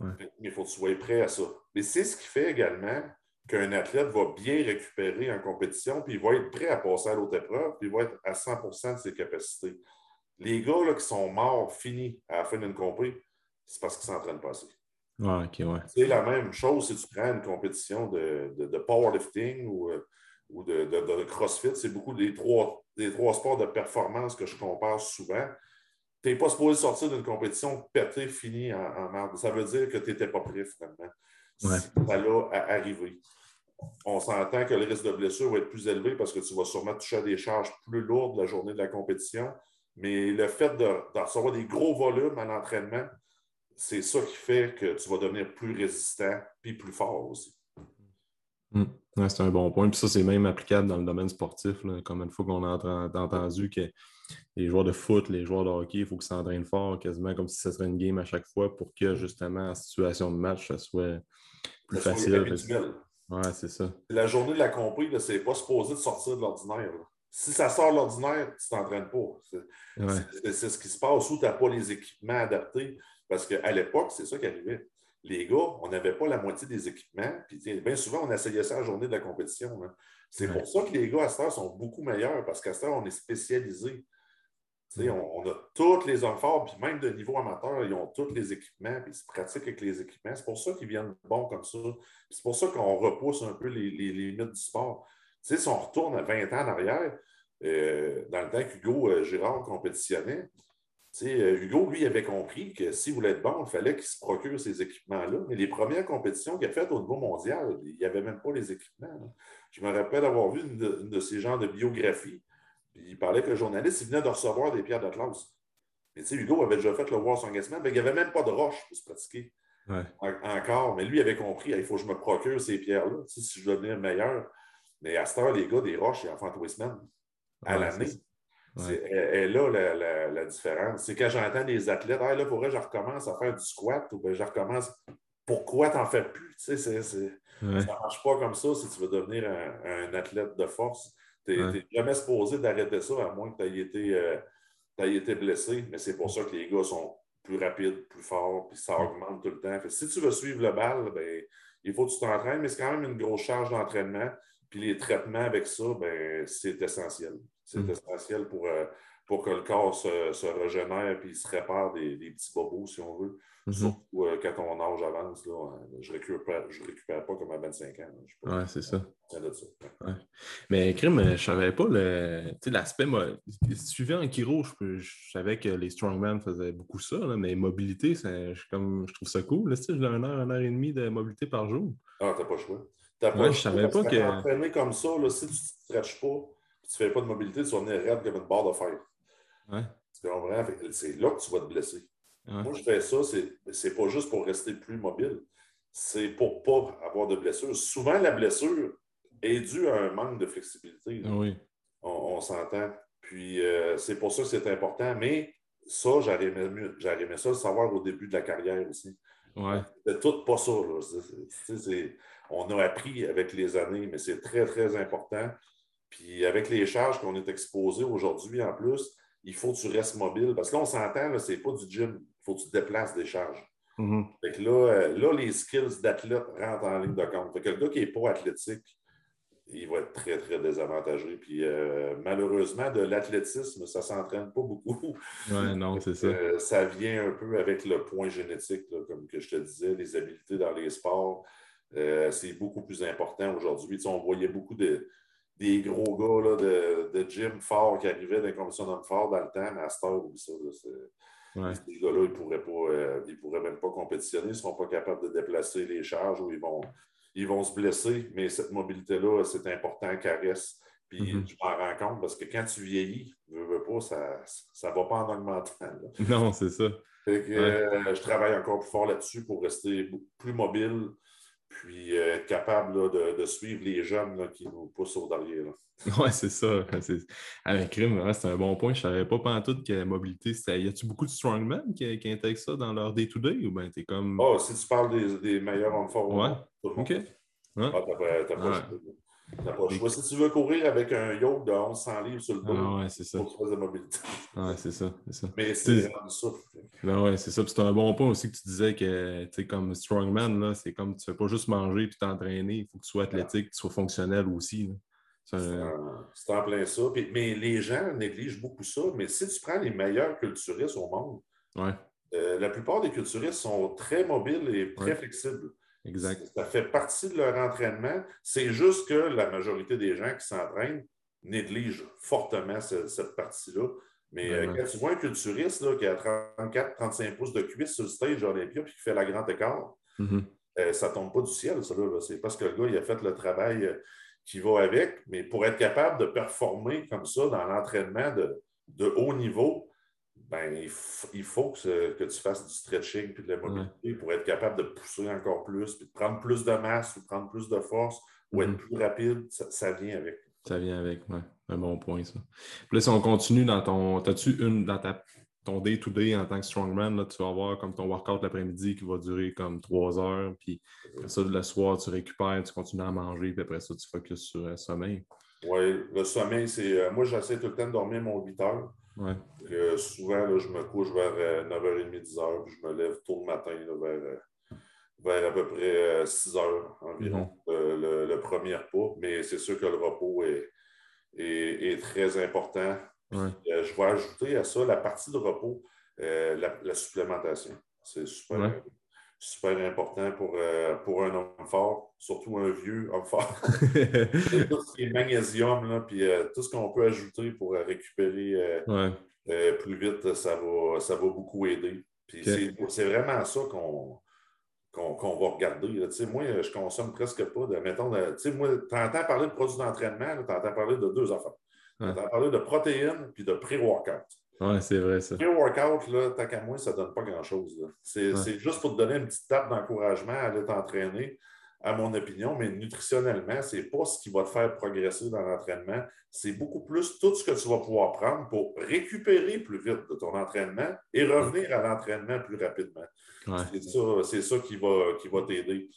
Mais il faut que tu sois prêt à ça. Mais c'est ce qui fait également qu'un athlète va bien récupérer en compétition, puis il va être prêt à passer à l'autre épreuve, puis il va être à 100% de ses capacités. Les gars là, qui sont morts, finis à la fin d'une compétition, c'est parce qu'ils s'entraînent pas assez. C'est la même chose si tu prends une compétition de, de, powerlifting ou, euh, ou de, de, CrossFit. C'est beaucoup des trois, des trois sports de performance que je compare souvent tu n'es pas supposé sortir d'une compétition pété, finie en, en Ça veut dire que tu n'étais pas prêt finalement. Ouais. Ça l'a arrivé. On s'entend que le risque de blessure va être plus élevé parce que tu vas sûrement toucher à des charges plus lourdes la journée de la compétition. Mais le fait de, recevoir des gros volumes à l'entraînement, c'est ça qui fait que tu vas devenir plus résistant puis plus fort aussi. Hmm. c'est un bon point. Puis ça, c'est même applicable dans le domaine sportif. Là. Comme une fois qu'on a entendu que les joueurs de foot, les joueurs de hockey, il faut qu'ils s'entraînent fort, quasiment comme si ce serait une game à chaque fois pour que justement, en situation de match, ça soit plus facile. Oui, c'est ça. La journée de la compris, ce n'est pas supposé de sortir de l'ordinaire. Si ça sort l'ordinaire, tu ne t'entraînes pas. C'est ce qui se passe où tu n'as pas les équipements adaptés. Parce qu'à l'époque, c'est ça qui arrivait. Les gars, on n'avait pas la moitié des équipements. Puis bien souvent, on essayait ça la journée de la compétition. C'est pour ça que les gars à cette sont beaucoup meilleurs parce qu'à cette on est spécialisé. On, on, a tous les hommes forts, puis même de niveau amateur, ils ont tous les équipements, puis ils se pratiquent avec les équipements. C'est pour ça qu'ils viennent bons comme ça. C'est pour ça qu'on repousse un peu les, limites du sport. Si on retourne à 20 ans en arrière, euh, dans le temps qu'Hugo euh, Girard compétitionnait, euh, Hugo, lui, avait compris que s'il voulait être bon, il fallait qu'il se procure ces équipements-là. Mais les premières compétitions qu'il a faites au niveau mondial, il n'y avait même pas les équipements. Je me rappelle avoir vu une de, ces genres de biographies. Puis il parlait que le journaliste, il venait de recevoir des pierres d'Atlas. Mais tu sais, Hugo avait déjà fait le War Songessement, mais il n'y avait même pas de roche pour se pratiquer. encore. Mais lui, il avait compris, il faut que je me procure ces pierres-là, si je veux devenir meilleur. Mais à cette heure, les gars, des roches, ils en font tous les semaines, à l'année. C'est là la, différence. C'est quand j'entends des athlètes, ah, là, pourrait je recommence à faire du squat ou bien je recommence. Pourquoi t'en fais plus? Tu sais, Ça ne marche pas comme ça si tu veux devenir un, athlète de force. Tu n'es jamais supposé d'arrêter ça, à moins que tu aies été, euh, été blessé. Mais c'est pour ça que les gars sont plus rapides, plus forts, puis ça augmente tout le temps. si tu veux suivre le bal, ben, il faut que tu t'entraînes, mais c'est quand même une grosse charge d'entraînement. Puis les traitements avec ça, ben, c'est essentiel. C'est mm. essentiel pour, euh, pour que le corps se, régénère et se répare des, petits bobos, si on veut. Mm-hmm. Surtout euh, quand ton âge avance, là, euh, je ne récupère, récupère, pas comme à 25 ans. Oui, c'est ça. Mais Crime, je ne savais pas l'aspect. Suivant en Kiro, je, je, savais que les strongmen faisaient beaucoup ça, mais mobilité, je, comme, je trouve ça cool. J'ai une heure, une heure et demie de mobilité par jour. Ah, t'as pas le choix. T'as pas je savais pas que. Entraîner comme ça, là, si tu ne te stretches pas, tu ne fais pas de mobilité, tu vas venir raide comme une barre de fer. Ouais. C'est là que tu vas te blesser. Moi, je fais ça, ce n'est pas juste pour rester plus mobile, c'est pour ne pas avoir de blessure. Souvent, la blessure est due à un manque de flexibilité. Oui. On, s'entend. Puis, euh, c'est pour ça que c'est important. Mais ça, j'aurais aimé, ça le savoir au début de la carrière aussi. Ouais. C'est tout pas ça. On a appris avec les années, mais c'est très, très important. Puis avec les charges qu'on est exposé aujourd'hui en plus, il faut que tu restes mobile. Parce que là, on s'entend, ce n'est pas du gym. Il faut que tu déplaces des charges. Mm-hmm. là, euh, là, les skills d'athlète rentrent en ligne de compte. Fait que le gars qui n'est pas athlétique, il va être très, très désavantagé. Puis euh, malheureusement, de l'athlétisme, ça ne s'entraîne pas beaucoup. [laughs] Oui, non, c'est ça. Euh, ça vient un peu avec le point génétique, comme que je te disais, les habiletés dans les sports. Euh, c'est beaucoup plus important aujourd'hui. on voyait beaucoup de, des gros gars de, de, gym forts qui arrivaient dans les conditions d'homme fort dans le temps, mais à cette heure, ça, ces gars-là, ils ne pourraient, pas, pourraient même pas compétitionner, ils ne seront pas capables de déplacer les charges ou ils vont ils vont se blesser, mais cette mobilité-là, c'est important qu'elle reste. Puis mm-hmm. je m'en rends compte parce que quand tu vieillis, veux, veux pas, ça ne va pas en augmentant. [laughs] Non, c'est ça. Euh, je travaille encore plus fort là-dessus pour rester plus mobile, puis euh, être capable de, suivre les jeunes qui nous poussent au derrière. [laughs] Oui, c'est ça. [laughs] Avec Crime, c'est un bon point. Je ne savais pas pendant tout que la mobilité. Y a-tu beaucoup de strongmen qui, qui, intègrent ça dans leur day-to-day ou bien t'es comme. Oh, si tu parles des, des meilleurs hommes forts. Ouais. OK. Ah, t'as pas, pas, pas le choix. Si tu veux courir avec un yoke de 1100 livres sur le dos, ah, ouais, c'est ça. faut que de mobilité. Ouais, c'est ça, c'est ça. Mais c'est vraiment ça. Ben ouais, c'est ça. c'est un bon point aussi que tu disais que, tu sais, comme strongman, c'est comme tu ne fais pas juste manger et t'entraîner. Il faut que tu sois athlétique, que tu sois fonctionnel aussi. C'est en plein ça. mais les gens négligent beaucoup ça. Mais si tu prends les meilleurs culturistes au monde, euh, la plupart des culturistes sont très mobiles et très flexibles. Exact. Ça fait partie de leur entraînement. C'est juste que la majorité des gens qui s'entraînent négligent fortement cette, partie-là. Mais euh, quand tu vois un culturiste là, qui a 34-35 pouces de cuisse sur le stage Olympia et qui fait la grande écart, mm-hmm. euh, ça ne tombe pas du ciel, ça. C'est parce que le gars, il a fait le travail euh, qui va avec. Mais pour être capable de performer comme ça dans l'entraînement de, de haut niveau, ben, il, faut que, tu fasses du stretching et de la mobilité pour être capable de pousser encore plus, puis de prendre plus de masse ou prendre plus de force ou être mm-hmm. plus rapide. Ça, vient avec. Ça vient avec, oui. Un bon point, ça. Puis là, si on continue dans ton. As-tu une dans ta, ton day-to-day en tant que strongman, là, tu vas avoir comme ton workout l'après-midi qui va durer comme trois heures, puis après ça, le soir, tu récupères, tu continues à manger, puis après ça, tu focuses sur le sommeil? Oui, le sommeil, c'est. Euh, moi, j'essaie tout le temps de dormir mon 8 heures. Ouais. souvent, je me couche vers 9h30, euh, 10h, puis je me lève tôt le matin vers, euh, vers à peu près 6h environ, mm-hmm. le, premier pas. Mais c'est sûr que le repos est, est, très important. je vais ajouter à ça la partie de repos, la, supplémentation. C'est super, super important pour, euh, pour un homme fort, surtout un vieux homme fort. [laughs] tout ce qui est magnésium, là, puis euh, tout ce qu'on peut ajouter pour récupérer euh, plus vite, ça va, ça va beaucoup aider. Puis c'est vraiment ça qu'on qu'on va regarder. Moi, je consomme presque pas de, mettons, de, moi, tu entends parler de produits d'entraînement, tu entends parler de deux affaires. Tu entends parler de protéines puis de pré-workout. Oui, c'est vrai ça. Un workout, là, tant qu'à moi, ça ne donne pas grand-chose. C'est juste pour te donner une petite tape d'encouragement à aller t'entraîner, à mon opinion, mais nutritionnellement, ce n'est pas ce qui va te faire progresser dans l'entraînement. C'est beaucoup plus tout ce que tu vas pouvoir prendre pour récupérer plus vite de ton entraînement et revenir à l'entraînement plus rapidement. C'est ça, qui va, qui va t'aider.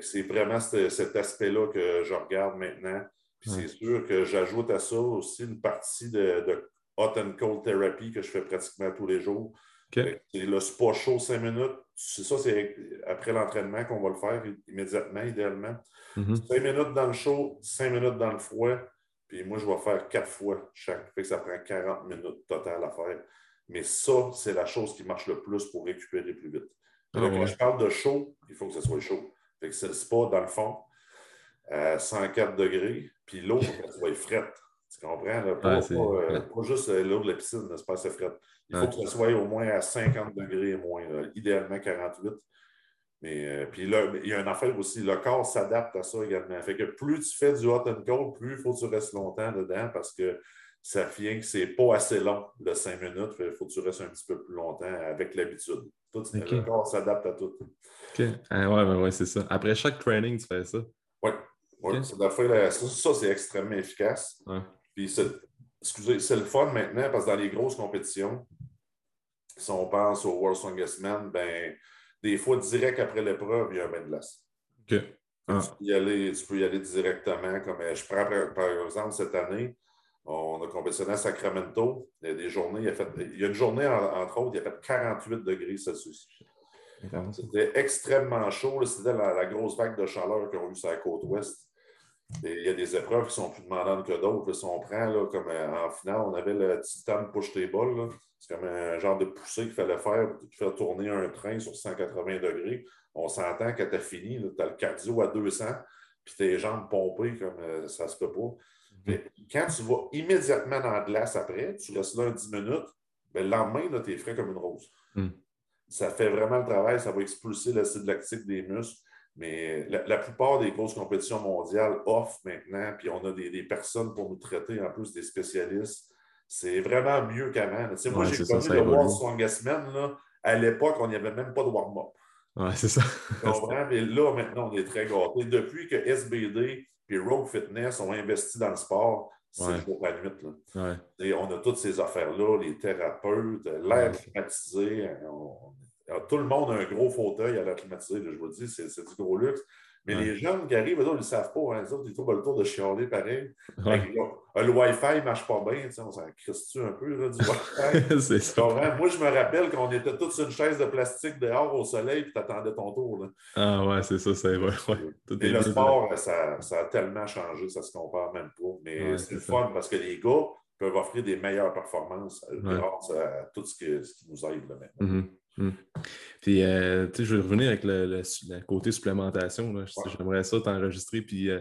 C'est vraiment cet, aspect-là que je regarde maintenant. Puis c'est sûr que j'ajoute à ça aussi une partie de hot and cold therapy que je fais pratiquement tous les jours. C'est le spa chaud 5 minutes. C'est ça, c'est après l'entraînement qu'on va le faire immédiatement, idéalement. 5 mm-hmm. minutes dans le chaud, 5 minutes dans le froid. Puis moi, je vais faire 4 fois chaque. Fait que ça prend 40 minutes total à faire. Mais ça, c'est la chose qui marche le plus pour récupérer plus vite. Ah quand je parle de chaud, il faut que ce soit chaud. Fait que c'est le spa dans le fond, à 104 degrés, puis l'eau, elle soit frette. Tu comprends? Pas, euh, pas, juste l'eau de la piscine, c'est pas assez frais. Il faut que ça soit au moins à 50 degrés et moins, idéalement 48. Mais euh, puis là, il y a une affaire aussi, le corps s'adapte à ça également. Fait que plus tu fais du hot and cold, plus il faut que tu restes longtemps dedans parce que ça vient que c'est pas assez long, le 5 minutes. Il faut que tu restes un petit peu plus longtemps avec l'habitude. Le corps s'adapte à tout. OK. Ah, ouais, ouais, c'est ça. Après chaque training, tu fais ça? Oui. Ouais, ça, ça c'est extrêmement efficace. Puis excusez, c'est le fun maintenant parce que dans les grosses compétitions, si on pense au World Strongest Man, ben, des fois, direct après l'épreuve, il y a un bain de glace. OK. Ah. Tu, peux y aller, tu peux y aller directement. Comme euh, je prends par, exemple cette année, on a compétitionné à Sacramento. Il y a des journées, il, a fait, il y a une journée, entre autres, il a fait 48 degrés Celsius. C'était extrêmement chaud. C'était la, la, grosse vague de chaleur qu'on a eue sur la côte ouest. Il y a des épreuves qui sont plus demandantes que d'autres. Si on prend, là, comme euh, en finale, on avait le Titan Push Table. C'est comme un genre de poussée qu'il fallait faire pour faire tourner un train sur 180 degrés. On s'entend que tu as fini, tu as le cardio à 200, puis tes jambes pompées comme euh, ça se peut pas. Mais quand tu vas immédiatement dans la glace après, tu restes là 10 minutes, ben, le lendemain, tu es frais comme une rose. Hmm. Ça fait vraiment le travail, ça va expulser l'acide lactique des muscles. Mais la, plupart des grosses compétitions mondiales offrent maintenant, puis on a des, personnes pour nous traiter, en plus des spécialistes. C'est vraiment mieux qu'avant. moi, j'ai connu le World Strongest Man. Là, à l'époque, on n'y avait même pas de warm-up. Ouais, c'est ça. Mais là, maintenant, on est très gâtés. Depuis que SBD et Rogue Fitness ont investi dans le sport, c'est ouais. jour la nuit. Et on a toutes ces affaires-là, les thérapeutes, l'air climatisé. Tout le monde a un gros fauteuil à l'air climatisé, je vous le dis, c'est du gros luxe. Mais les jeunes qui arrivent, ils ne savent pas. Hein, ils trouvent le tour de chialer pareil. le Wi-Fi ne marche pas bien. On s'en crisse un peu là, du Wi-Fi? [laughs] c'est ça. Moi, je me rappelle qu'on était tous sur une chaise de plastique dehors au soleil et tu attendais ton tour. Là. Ah ouais, c'est ça, c'est vrai. Et le sport, ça, ça, a tellement changé, ça ne se compare même pas. Mais c'est le fun parce que les gars peuvent offrir des meilleures performances grâce à tout ce, qui nous aide là, maintenant. Mm-hmm. Hmm. Puis, euh, tu sais, je vais revenir avec le, côté supplémentation. J'aimerais ça t'enregistrer puis euh,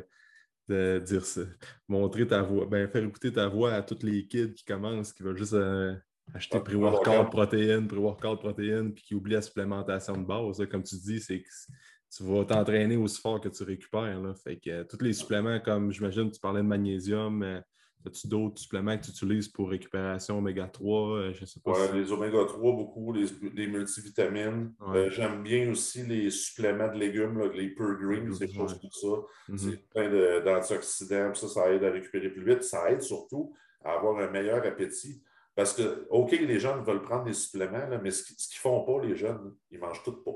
de dire ça, montrer ta voix, ben, faire écouter ta voix à tous les kids qui commencent, qui veulent juste euh, acheter pré-workout protéines, pré-workout protéines, puis qui oublient la supplémentation de base. Comme tu dis, c'est que tu vas t'entraîner aussi fort que tu récupères. Là. Fait que tous les suppléments, comme j'imagine, tu parlais de magnésium, As-tu d'autres suppléments que tu utilises pour récupération oméga 3? Euh, je sais pas. Oui, les oméga 3, beaucoup, les, multivitamines. Euh, j'aime bien aussi les suppléments de légumes, les Pure Green, ces choses comme ça. Mm-hmm. C'est plein d'antioxydants, ça, ça aide à récupérer plus vite. Ça aide surtout à avoir un meilleur appétit. Parce que, OK, les jeunes veulent prendre des suppléments, mais ce qu'ils ne font pas, les jeunes, ils mangent tout pas.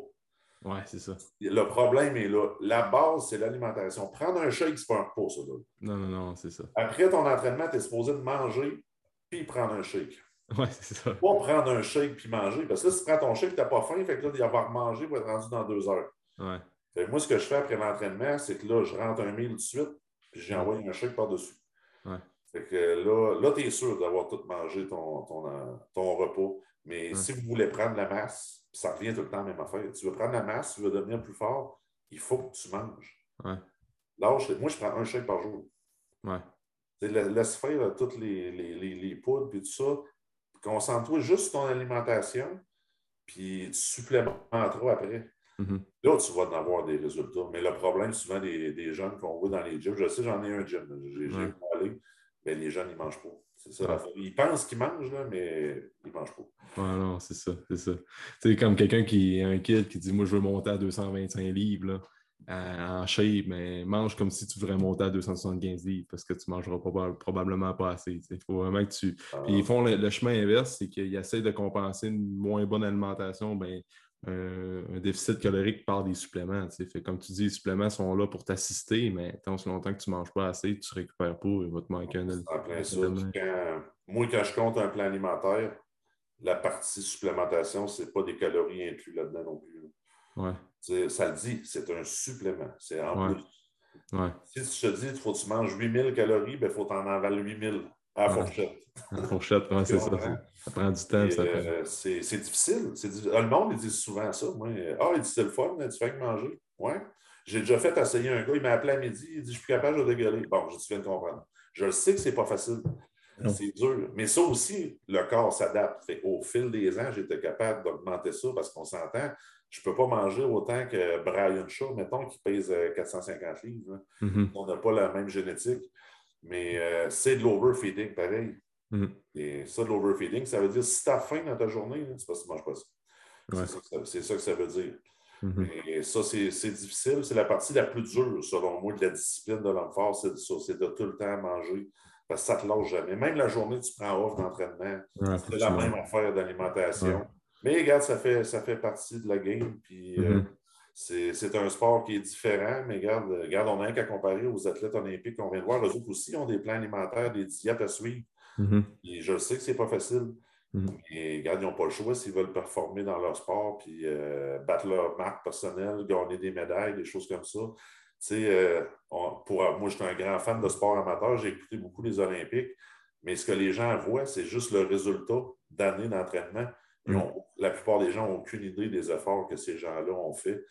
Oui, c'est ça. Le problème est là. La base, c'est l'alimentation. Prendre un shake, c'est pas un repas, ça. Non, non, non, c'est ça. Après ton entraînement, tu es supposé de manger puis prendre un shake. Oui, c'est ça. Pas prendre un shake puis manger. Parce que là, si tu prends ton shake, tu n'as pas faim, fait que là, va avoir mangé pour être rendu dans deux heures. Ouais. moi, ce que je fais après l'entraînement, c'est que là, je rentre un mille tout de suite, puis j'envoie un shake par-dessus. Ouais. Fait que là, là tu es sûr d'avoir tout mangé ton, ton, ton repas. Mais si vous voulez prendre la masse, ça revient tout le temps à la même affaire. Tu veux prendre la masse, tu veux devenir plus fort, il faut que tu manges. Ouais. moi, je prends un shake par jour. Ouais. Laisse faire toutes les, les, les, poudres et tout ça. Concentre-toi juste sur ton alimentation, puis tu supplémenteras après. Mm-hmm. Là, tu vas en avoir des résultats. Mais le problème, souvent, des, des jeunes qu'on voit dans les gyms, je sais, j'en ai un gym, j'ai ouais. parlé, mais les jeunes, ils ne mangent pas. C'est ça. Ils pensent qu'ils mangent, là, mais ils ne mangent pas. Ah non, c'est ça, c'est ça. C'est comme quelqu'un qui est un kid qui dit Moi, je veux monter à 225 livres là, en shape, mais mange comme si tu voudrais monter à 275 livres parce que tu ne mangeras probablement pas assez. Il faut vraiment que tu. Ah. Puis ils font le, chemin inverse, c'est qu'ils essaient de compenser une moins bonne alimentation, ben, un déficit calorique par des suppléments. Fait, comme tu dis, les suppléments sont là pour t'assister, mais tant aussi longtemps que tu ne manges pas assez, tu ne récupères pas, il va te manquer un. moi, quand je compte un plan alimentaire, la partie supplémentation, ce n'est pas des calories inclus là-dedans non plus. Ouais. Ça le dit, c'est un supplément. C'est en plus. Ouais. Si tu te dis qu'il faut que tu manges 8000 calories, il ben, faut t'en avaler 8000 à la fourchette. À la fourchette, c'est ça. Ça prend du temps. Ça euh, c'est difficile. Le monde, ils disent souvent ça. Moi. Ah, il dit c'est le fun, tu fais que manger. Ouais. J'ai déjà fait essayer un gars, il m'a appelé à midi, il dit Je suis plus capable de dégueuler. Bon, je viens de comprendre. Je sais que c'est pas facile. C'est dur. Mais ça aussi, le corps s'adapte. Au fil des ans, j'étais capable d'augmenter ça parce qu'on s'entend. Je ne peux pas manger autant que Brian Shaw, mettons, qui pèse 450 euh, livres. Mm-hmm. On n'a pas la même génétique. Mais euh, c'est de l'overfeeding, pareil. Mm-hmm. Et ça, de l'overfeeding, ça veut dire si tu as faim dans ta journée, c'est parce que tu ne manges pas ça. C'est ça, que ça veut dire. Mm-hmm. Et ça, c'est difficile. C'est la partie la plus dure, selon moi, de la discipline de l'homme fort, c'est de tout le temps manger parce que ça ne te lâche jamais. Même la journée tu prends off d'entraînement, c'est la même affaire d'alimentation. Mais regarde, ça fait, ça fait partie de la game. Puis euh, mm-hmm. C'est un sport qui est différent, mais regarde, regarde on n'a qu'à comparer aux athlètes olympiques qu'on vient de voir. Eux autres aussi ont des plans alimentaires, des diètes à suivre. Mm-hmm. Et je sais que ce n'est pas facile. Mm-hmm. Mais regarde, ils n'ont pas le choix s'ils veulent performer dans leur sport, puis euh, battre leur marque personnelle, gagner des médailles, des choses comme ça sais, pour, moi, j'étais un grand fan de sport amateur, j'ai écouté beaucoup les Olympiques, mais ce que les gens voient, c'est juste le résultat d'années d'entraînement. La plupart des gens n'ont aucune idée des efforts que ces gens-là ont fait.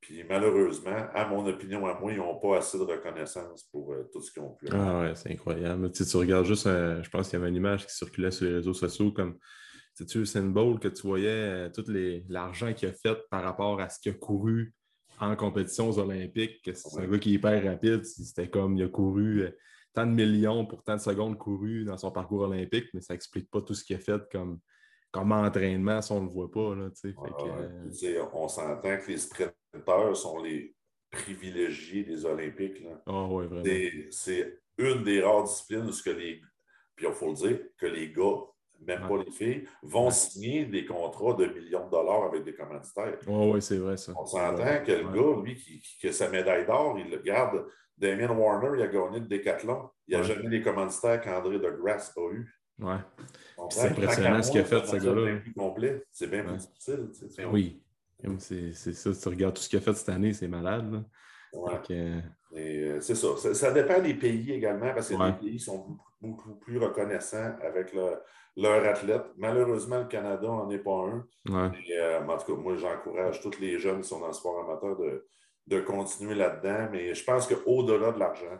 Puis malheureusement, à mon opinion, à moi, ils n'ont pas assez de reconnaissance pour euh, tout ce qu'ils ont pu. Ah ouais, c'est incroyable. Tu, tu, regardes juste, euh, je pense qu'il y avait une image qui circulait sur les réseaux sociaux comme tu sais, Bolt que tu voyais euh, tout l'argent qu'il a fait par rapport à ce qu'il a couru en compétition aux Olympiques. C'est un gars qui est hyper rapide. C'était comme il a couru tant de millions pour tant de secondes courues dans son parcours olympique, mais ça n'explique pas tout ce qu'il a fait comme, comme entraînement si on ne le voit pas. Là, on s'entend que les sprinters sont les privilégiés des Olympiques. Ah c'est une des rares disciplines où ce que les. Puis il faut le dire, que les gars, même pas les filles, vont signer des contrats de millions de dollars avec des commanditaires. oui, c'est vrai ça. On s'entend que le gars, lui, qui, qui, a sa médaille d'or, il le garde. Damien Warner, il a gagné le décathlon. Il n'a jamais les commanditaires qu'André de Grasse a eu. Ouais. C'est impressionnant ce qu'il a fait, ce gars-là. C'est bien plus difficile. Ben oui. C'est ça, tu regardes tout ce qu'il a fait cette année, c'est malade. Euh, euh, c'est ça. ça. dépend des pays également, parce que les pays sont beaucoup, plus reconnaissants avec leur, leur athlète. Malheureusement, le Canada n'en est pas un. Euh, en tout cas, moi, j'encourage tous les jeunes qui sont dans le sport amateur de, de continuer là-dedans. Mais je pense qu'au-delà de l'argent,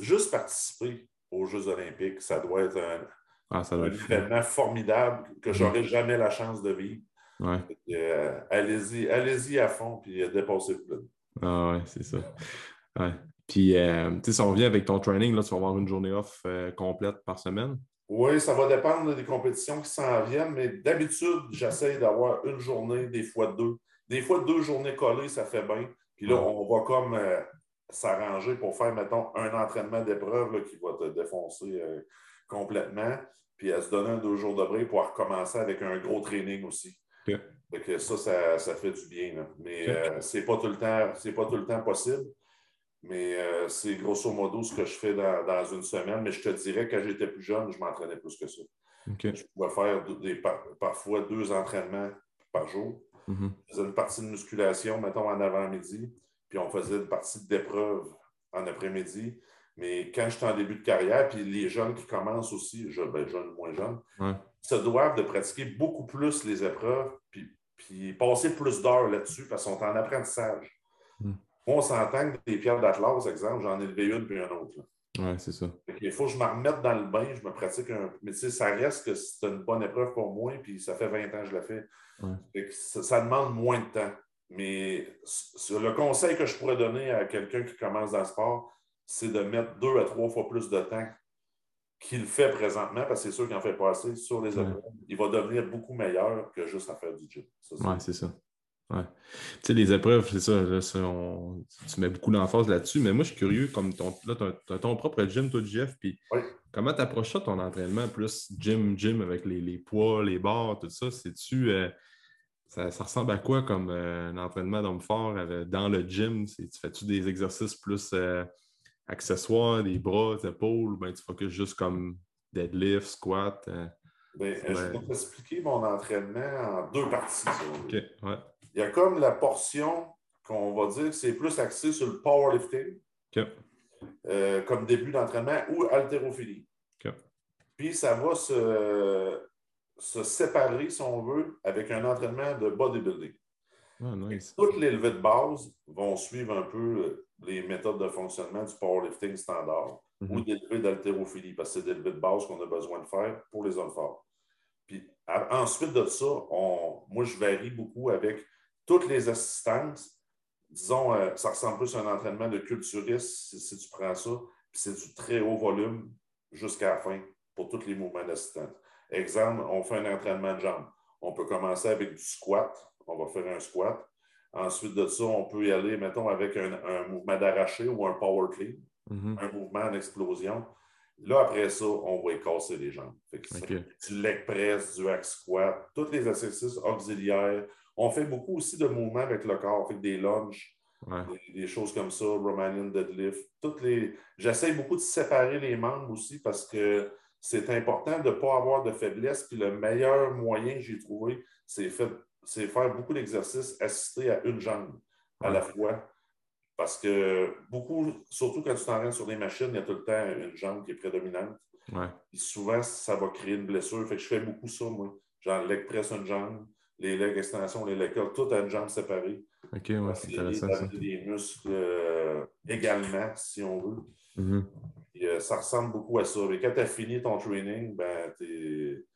juste participer aux Jeux olympiques, ça doit être un, ah, événement formidable que je n'aurai jamais la chance de vivre. Euh, allez-y, allez-y à fond, puis euh, dépassez le Ah ouais, c'est ça. Puis, euh, tu sais, si on revient avec ton training, là, tu vas avoir une journée off complète par semaine? Oui, ça va dépendre des compétitions qui s'en viennent, mais d'habitude, j'essaie d'avoir une journée, des fois deux. Des fois, deux journées collées, ça fait bien. Puis là, on va comme s'arranger pour faire, mettons, un entraînement d'épreuve qui va te défoncer complètement. Puis à se donner un deux jours de break pour recommencer avec un gros training aussi ça, ça, fait du bien. Mais euh, ce n'est pas, tout le temps, pas tout le temps possible. Mais euh, c'est grosso modo ce que je fais dans, une semaine. Mais je te dirais, quand j'étais plus jeune, je m'entraînais plus que ça. Je pouvais faire des, parfois deux entraînements par jour. Mm-hmm. Je faisais une partie de musculation, mettons, en avant-midi. Puis on faisait une partie d'épreuve en après-midi. Mais quand j'étais en début de carrière, puis les jeunes qui commencent aussi, je, ben, jeunes, moins jeunes, se doivent de pratiquer beaucoup plus les épreuves, puis puis passer plus d'heures là-dessus parce qu'on est en apprentissage. Hmm. Moi, on s'entend que des pierres d'Atlas, exemple, j'en ai levé une puis un autre. Oui, c'est ça. Il faut que je me remette dans le bain, je me pratique un Mais tu sais, ça reste que c'est une bonne épreuve pour moi, puis ça fait 20 ans que je la fais. Ça, demande moins de temps. Mais le conseil que je pourrais donner à quelqu'un qui commence dans le sport, c'est de mettre deux à trois fois plus de temps qu'il fait présentement, parce que c'est sûr qu'il n'en fait pas assez sur les épreuves, il va devenir beaucoup meilleur que juste à faire du gym. Oui, c'est ça. Ouais. Tu sais, les épreuves, c'est ça, tu mets beaucoup d'emphase là-dessus, mais moi, je suis curieux, comme ton, là, tu as, ton propre gym, toi, Jeff, puis comment tu approches ça, ton entraînement, plus gym, gym avec les, poids, les barres, tout ça, c'est-tu, euh, ça, ressemble à quoi comme euh, un entraînement d'homme fort dans le gym? Tu fais-tu des exercices plus euh, accessoires, des bras, des épaules, ou bien tu focuses juste comme deadlift, squat? Euh, ben, je vais t'expliquer mon entraînement en deux parties. ouais. Il y a comme la portion qu'on va dire que c'est plus axé sur le powerlifting, euh, comme début d'entraînement, ou haltérophilie. Puis ça va se, se, séparer, si on veut, avec un entraînement de bodybuilding. Ah, nice. Toutes les levées de base vont suivre un peu les méthodes de fonctionnement du powerlifting standard mhm. ou des levées d'haltérophilie, parce que c'est des levées de base qu'on a besoin de faire pour les hommes forts. Puis ensuite de ça, moi, je varie beaucoup avec toutes les assistances. Disons, euh, ça ressemble plus à un entraînement de culturiste si, tu prends ça, puis c'est du très haut volume jusqu'à la fin pour tous les mouvements d'assistance. Exemple, on fait un entraînement de jambes. On peut commencer avec du squat. On va faire un squat. Ensuite de ça, on peut y aller, mettons, avec un, mouvement d'arraché ou un power clean, mm-hmm. un mouvement en explosion. Là, après ça, on va y casser les jambes. Du leg press, du hack squat, tous les exercices auxiliaires. On fait beaucoup aussi de mouvements avec le corps, fait des lunges, des, choses comme ça, Romanian deadlift. Toutes les... J'essaie beaucoup de séparer les membres aussi parce que c'est important de ne pas avoir de faiblesse. Puis le meilleur moyen que j'ai trouvé, c'est faire beaucoup d'exercices assistés à une jambe à la fois parce que beaucoup, surtout quand tu t'entraînes sur des machines, il y a tout le temps une jambe qui est prédominante. Ouais. Puis souvent, ça va créer une blessure. Fait que je fais beaucoup ça, moi. Genre, leg press une jambe, les legs extensions, les leg curls, tout à une jambe séparée. OK, ouais, c'est intéressant. Ça. des muscles euh, également, si on veut. Mm-hmm. Euh, ça ressemble beaucoup à ça. Mais quand tu as fini ton training, ben, tu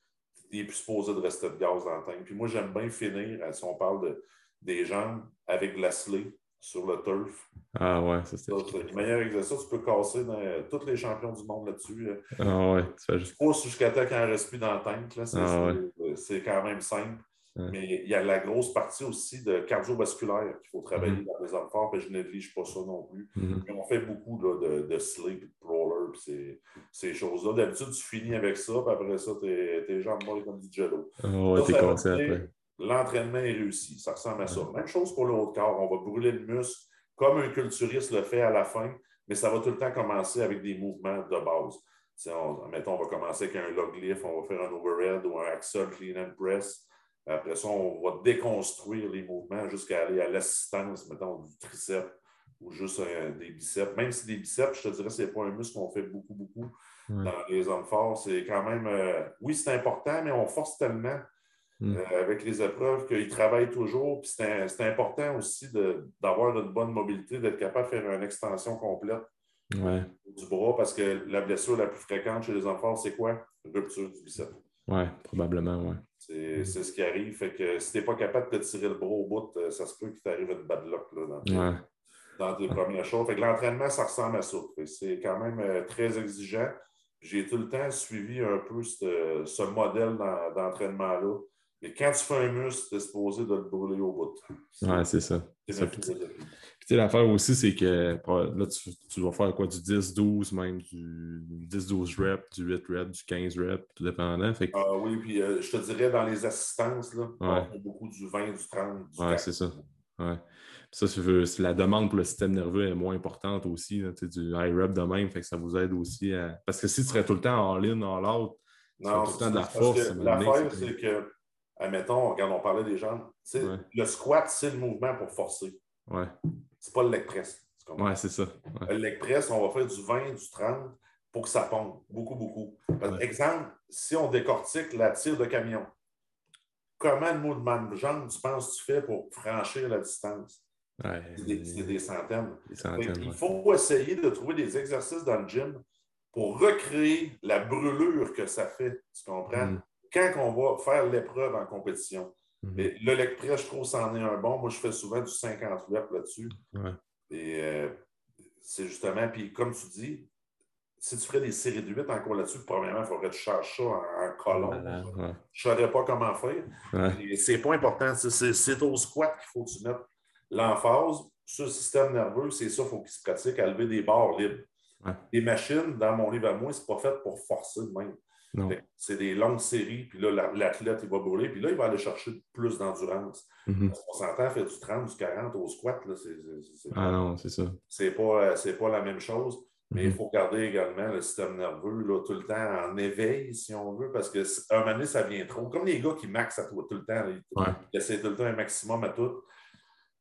n'es plus supposé de rester de gaz dans le tank. Puis moi, j'aime bien finir, euh, si on parle de, des jambes, avec la slay sur le turf. Ah ouais, ça c'est. Le meilleur exercice, tu peux casser dans, tous les champions du monde là-dessus. Ah ouais, tu fais juste. Pousse jusqu'à temps qu'il en reste plus dans le tank. C'est ah ouais. quand même simple. Mais il y a la grosse partie aussi de cardiovasculaire qu'il faut travailler Mm-hmm. dans les hommes forts, puis je néglige pas ça non plus. Mhm. Mais on fait beaucoup là, de, de sleep, de roller, puis ces, ces choses-là. D'habitude, tu finis avec ça, puis après ça, tes, jambes mollent comme du jello. Ah ouais, Ça. L'entraînement est réussi. Ça ressemble à ça. Même chose pour le haut de corps. On va brûler le muscle comme un culturiste le fait à la fin, mais ça va tout le temps commencer avec des mouvements de base. On, mettons, on va commencer avec un log lift, on va faire un overhead ou un axle clean and press. Après ça, on va déconstruire les mouvements jusqu'à aller à l'assistance, mettons, du triceps ou juste des biceps. Même si des biceps, je te dirais, ce n'est pas un muscle qu'on fait beaucoup, beaucoup Ouais. dans les hommes forts. C'est quand même, euh, oui, c'est important, mais on force tellement Mm. euh, avec les épreuves qu'ils travaillent toujours. Puis c'est important aussi d'avoir une bonne mobilité, d'être capable de faire une extension complète Ouais, du bras parce que la blessure la plus fréquente chez les hommes forts, c'est quoi? Rupture du biceps. ouais, probablement, ouais. C'est ce qui arrive. Fait que si tu n'es pas capable de te tirer le bras au bout, euh, ça se peut qu'il t'arrive une bad luck là, dans, tes, Ouais. dans tes premières choses. Fait que l'entraînement, ça ressemble à ça. C'est quand même euh, très exigeant. J'ai tout le temps suivi un peu ce, ce modèle d'en- d'entraînement-là. Et quand tu fais un muscle, tu es supposé de le brûler au bout. Ouais, c'est ça. C'est Sais, l'affaire aussi, c'est que là, tu, tu vas faire quoi? Du 10-12, même du 10-12 reps, du 8 reps, du 15 reps, tout dépendant. Fait que, Ah oui, puis euh, je te dirais dans les assistances, là, on Ouais. fait beaucoup du 20, du 30, du ouais, 40. c'est ça. Ouais. Ça, c'est veux- c'est la demande pour le système nerveux est moins importante aussi. là, du high rep de même, fait que ça vous aide aussi à. Parce que si tu serais tout le temps en in, en out, tu tout le temps de la force. L'affaire, c'est- que, admettons, quand on parlait des jambes, Ouais. le squat, c'est le mouvement pour forcer. Ouais, C'est pas le leg press. ouais c'est ça. Ouais. Le leg press, on va faire du 20, du 30 pour que ça pompe. Beaucoup, beaucoup. Par Ouais. Exemple, si on décortique la tire de camion, comment de mouvement de jambe tu penses tu fais pour franchir la distance? Ouais, C'est des, centaines. des Fait centaines. Il faut essayer de trouver des exercices dans le gym pour recréer la brûlure que ça fait. Tu comprends? Mm. Quand on va faire l'épreuve en compétition. Mhm. Mais le leg press, je trouve, c'en est un bon. Moi, je fais souvent du 50 reps là-dessus. Ouais. Et euh, c'est justement, puis comme tu dis, si tu ferais des séries de 8 encore là-dessus, premièrement, il faudrait que tu charges ça en, en colonne. Ouais. Je ne saurais pas comment faire. Ouais. C'est pas important. C'est- au squat qu'il faut que tu mettes l'emphase sur le système nerveux. C'est ça, il faut qu'il se pratique à lever des barres libres. Les machines, dans mon livre à moi, c'est pas fait pour forcer de même. Que C'est des longues séries, puis là, la- l'athlète, il va brûler, puis là, il va aller chercher plus d'endurance. Mhm. Parce qu'on s'entend, faire du 30, du 40 au squat, là, c'est- Ah non, c'est ça. c'est pas, euh, c'est pas la même chose. Mais il Mhm. faut garder également le système nerveux là, tout le temps en éveil, si on veut, parce qu'à un moment donné, ça vient trop. Comme les gars qui maxent à toi tout le temps, là, ils, Ouais. ils essaient tout le temps un maximum à tout.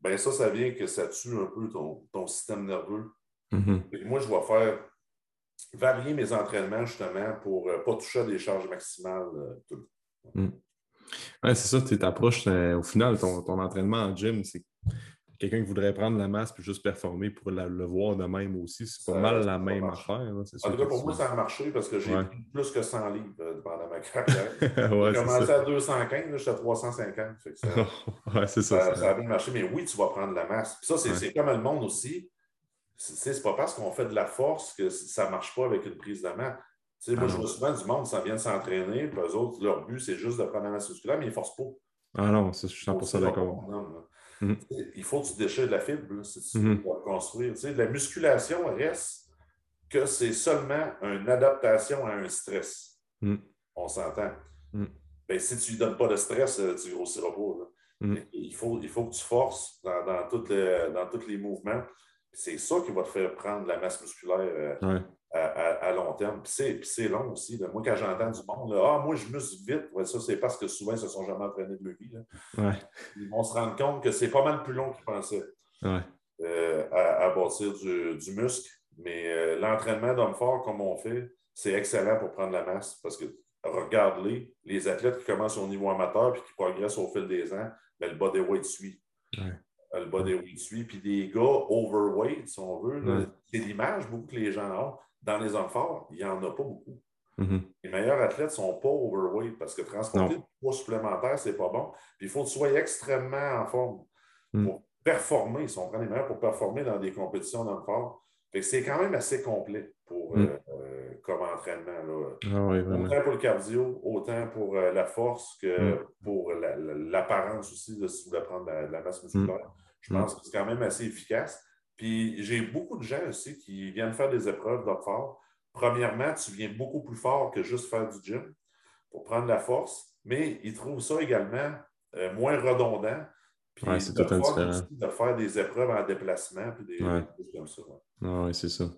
Ben ça, ça vient que ça tue un peu ton, ton système nerveux. Mhm. Que moi, je vais faire varier mes entraînements justement pour ne pas toucher à des charges maximales. euh, tout le temps. Ouais, c'est ça, tu t'approches. euh, au final, ton, ton entraînement en gym, c'est quelqu'un qui voudrait prendre la masse puis juste performer pour la- le voir de même aussi. C'est pas Ça- mal la même affaire. là, En tout cas, pour moi, ça a marché parce que j'ai Ouais. pris plus que 100 livres euh, pendant ma carrière. [laughs] ouais, J'ai commencé ça. à 215, là, j'étais à 350. Fait que ça, [laughs] ouais, ça. ça, a bien marché, mais oui, tu vas prendre la masse. Puis ça, c'est comme le monde aussi. C'est pas parce qu'on fait de la force que ça ne marche pas avec une prise de main. Tu sais, moi, Ah je vois souvent du monde, ça vient de s'entraîner, puis eux autres, leur but, c'est juste de prendre la masse musculaire, mais ils ne forcent pas. Ah non, je suis 100% d'accord. Mhm. Sais, Il faut que tu déchires de la fibre là, si tu Mhm. veux construire. Tu sais, la musculation reste que c'est seulement une adaptation à un stress. Mhm. On s'entend. Mhm. Ben, si tu ne lui donnes pas de stress, euh, tu grossiras pas. Mhm. Il, faut, il faut que tu forces dans, dans, toutes les- dans tous les mouvements. C'est ça qui va te faire prendre la masse musculaire euh, Ouais. à, à- à long terme. Puis c'est, long aussi. là. Moi, quand j'entends du monde, là, ah, moi, je muscle vite, Ouais, ça, c'est parce que souvent, ils ne se sont jamais entraînés de leur vie. là. Ouais. Ils vont se rendre compte que c'est pas mal plus long qu'ils pensaient. Ouais. à, bâtir du, muscle. Mais l'entraînement d'homme fort, comme on fait, c'est excellent pour prendre la masse parce que regarde-les, les athlètes qui commencent au niveau amateur puis qui progressent au fil des ans, ben, le bodyweight suit. Le bodyweight suit. Puis des gars overweight, si on veut, c'est l'image beaucoup que les gens ont. Dans les hommes forts, il n'y en a pas beaucoup. Mm-hmm. Les meilleurs athlètes ne sont pas overweight parce que transporter du poids supplémentaire, ce n'est pas bon. Puis il faut que tu sois extrêmement en forme mm. pour performer. Si on prend les meilleurs pour performer dans des compétitions d'hommes forts, c'est quand même assez complet pour, mm. euh, euh, comme entraînement. Ah autant pour le cardio, autant pour euh, la force que mm. pour l'apparence aussi, de, si vous voulez prendre de la, masse musculaire. Je pense que c'est quand même assez efficace. Puis j'ai beaucoup de gens aussi qui viennent faire des épreuves d'homme fort premièrement, tu viens beaucoup plus fort que juste faire du gym pour prendre la force, mais ils trouvent ça également euh, moins redondant. Puis c'est de, de faire des épreuves en déplacement, puis des choses comme ça. oui, c'est ça.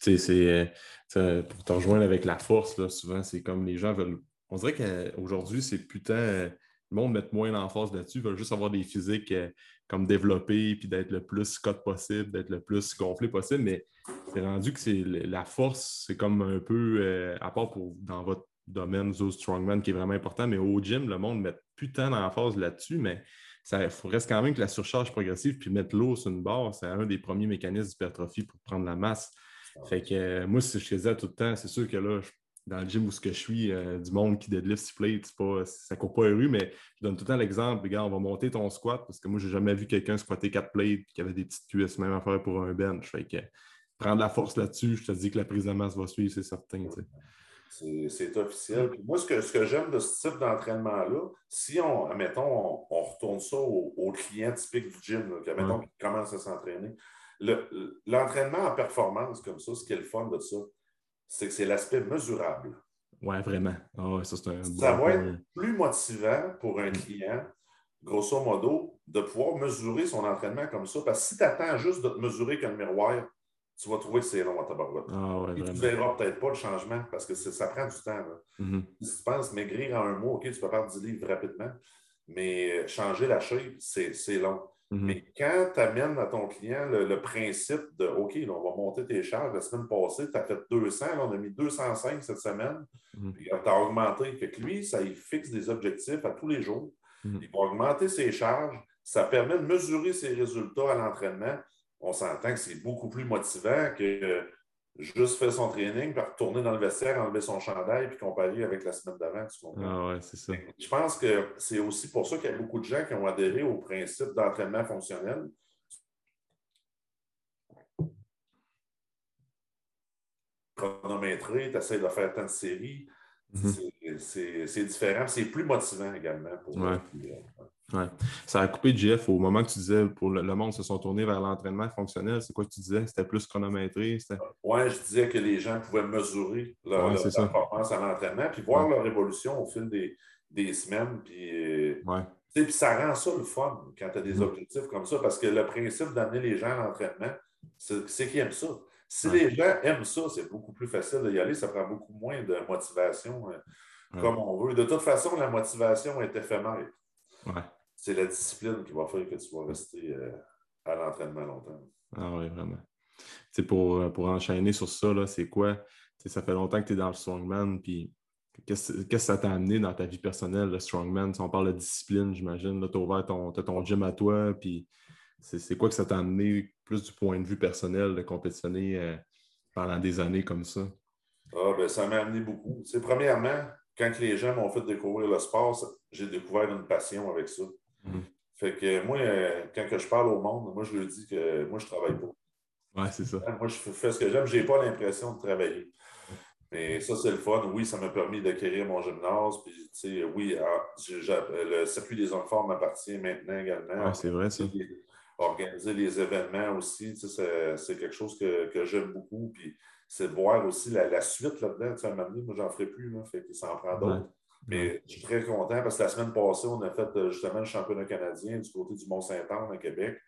Tu sais, euh, pour te rejoindre avec la force, là, souvent, c'est comme les gens veulent. On dirait qu'aujourd'hui, c'est putain. Le monde met moins l'emphase là-dessus, ils veulent juste avoir des physiques euh, comme développés, puis d'être le plus scott possible, d'être le plus gonflé possible, mais c'est rendu que c'est la force, c'est comme un peu, euh, à part pour dans votre domaine, Zo Strongman, qui est vraiment important, mais au gym, le monde met putain d'emphase là-dessus, mais ça reste quand même que la surcharge progressive, puis mettre l'eau sur une barre, c'est un des premiers mécanismes d'hypertrophie pour prendre la masse. Fait que euh, moi, si je faisais tout le temps, c'est sûr que là, je dans le gym où ce que je suis, euh, du monde qui deadlift six plates, pas, ça ne court pas rue, mais je donne tout le temps l'exemple, regarde, on va monter ton squat parce que moi, je n'ai jamais vu quelqu'un squatter quatre plates et qui avait des petites cuisses même à faire pour un bench. Fait que prendre la force là-dessus, je te dis que la prise de masse va suivre, c'est certain. C'est officiel. moi, ce que, ce que j'aime de ce type d'entraînement-là, si on, admettons, on, retourne ça au, client typique du gym, qui, admettons, commence à s'entraîner, l'entraînement en performance comme ça, ce qui est le fun de ça, c'est que c'est l'aspect mesurable. Oui, vraiment. Ah ça, ça va être plus motivant pour un client, grosso modo, de pouvoir mesurer son entraînement comme ça. Parce que si tu attends juste de te mesurer comme miroir, tu vas trouver que c'est long à ta barouette. Ah, tu ne verras peut-être pas le changement parce que ça prend du temps. Mm-hmm. Si tu penses maigrir en un mois, OK, tu peux perdre 10 livres rapidement, mais changer la shape, c'est long. Mhm. Mais quand tu amènes à ton client le, principe de OK, on va monter tes charges, la semaine passée, tu as fait 200, on a mis 205 cette semaine, mhm. puis tu as augmenté. Fait que lui, ça il fixe des objectifs à tous les jours. Il va augmenter ses charges. Ça permet de mesurer ses résultats à l'entraînement. On s'entend que c'est beaucoup plus motivant que juste faire son training, puis retourner dans le vestiaire, enlever son chandail, puis comparer avec la semaine d'avant. Ah ouais, c'est ça. Je pense que c'est aussi pour ça qu'il y a beaucoup de gens qui ont adhéré au principe d'entraînement fonctionnel. Chronométré, tu essaies de faire tant de séries. Mhm. C'est différent. C'est plus motivant également pour ouais. Ouais. Ça a coupé, Jeff, au moment que tu disais pour le, monde se sont tournés vers l'entraînement fonctionnel. C'est quoi que tu disais? C'était plus chronométré? Oui, je disais que les gens pouvaient mesurer leur, performance à l'entraînement puis voir leur évolution au fil des, semaines. Puis, ouais. puis ça rend ça le fun quand tu as des mm. objectifs comme ça parce que le principe d'amener les gens à l'entraînement, c'est qu'ils aiment ça. Si les gens aiment ça, c'est beaucoup plus facile d'y aller. Ça prend beaucoup moins de motivation euh, comme on veut. De toute façon, la motivation est éphémère. Ouais c'est la discipline qui va faire que tu vas rester euh, à l'entraînement longtemps. Ah oui, vraiment. pour, euh, pour enchaîner sur ça, c'est quoi? ça fait longtemps que tu es dans le strongman, puis qu'est-ce que ça t'a amené dans ta vie personnelle, le strongman? on parle de discipline, j'imagine. Tu as ouvert ton, ton gym à toi, puis c'est quoi que ça t'a amené plus du point de vue personnel de compétitionner euh, pendant des années comme ça? Ah, ben, ça m'a amené beaucoup. premièrement, quand les gens m'ont fait découvrir le sport, j'ai découvert une passion avec ça. Mhm. Fait que moi, euh, quand que je parle au monde, moi, je leur dis que moi, je travaille pas. Oui, c'est ça. Moi, je fais ce que j'aime. Je n'ai pas l'impression de travailler. Mais ça, c'est le fun. Oui, ça m'a permis d'acquérir mon gymnase. Puis, tu sais, oui, ah, le circuit des forts m'appartient maintenant également. Oui, c'est vrai, ça. Organiser les événements aussi, c'est quelque chose que, que j'aime beaucoup. Puis, c'est de voir aussi la, suite là-dedans. Tu sais, à un moment donné, moi, j'en ferai plus. Là, fait que ça en prend d'autres. Mais je suis très content parce que la semaine passée, on a fait euh, justement le championnat canadien du côté du Mont-Saint-Anne à Québec.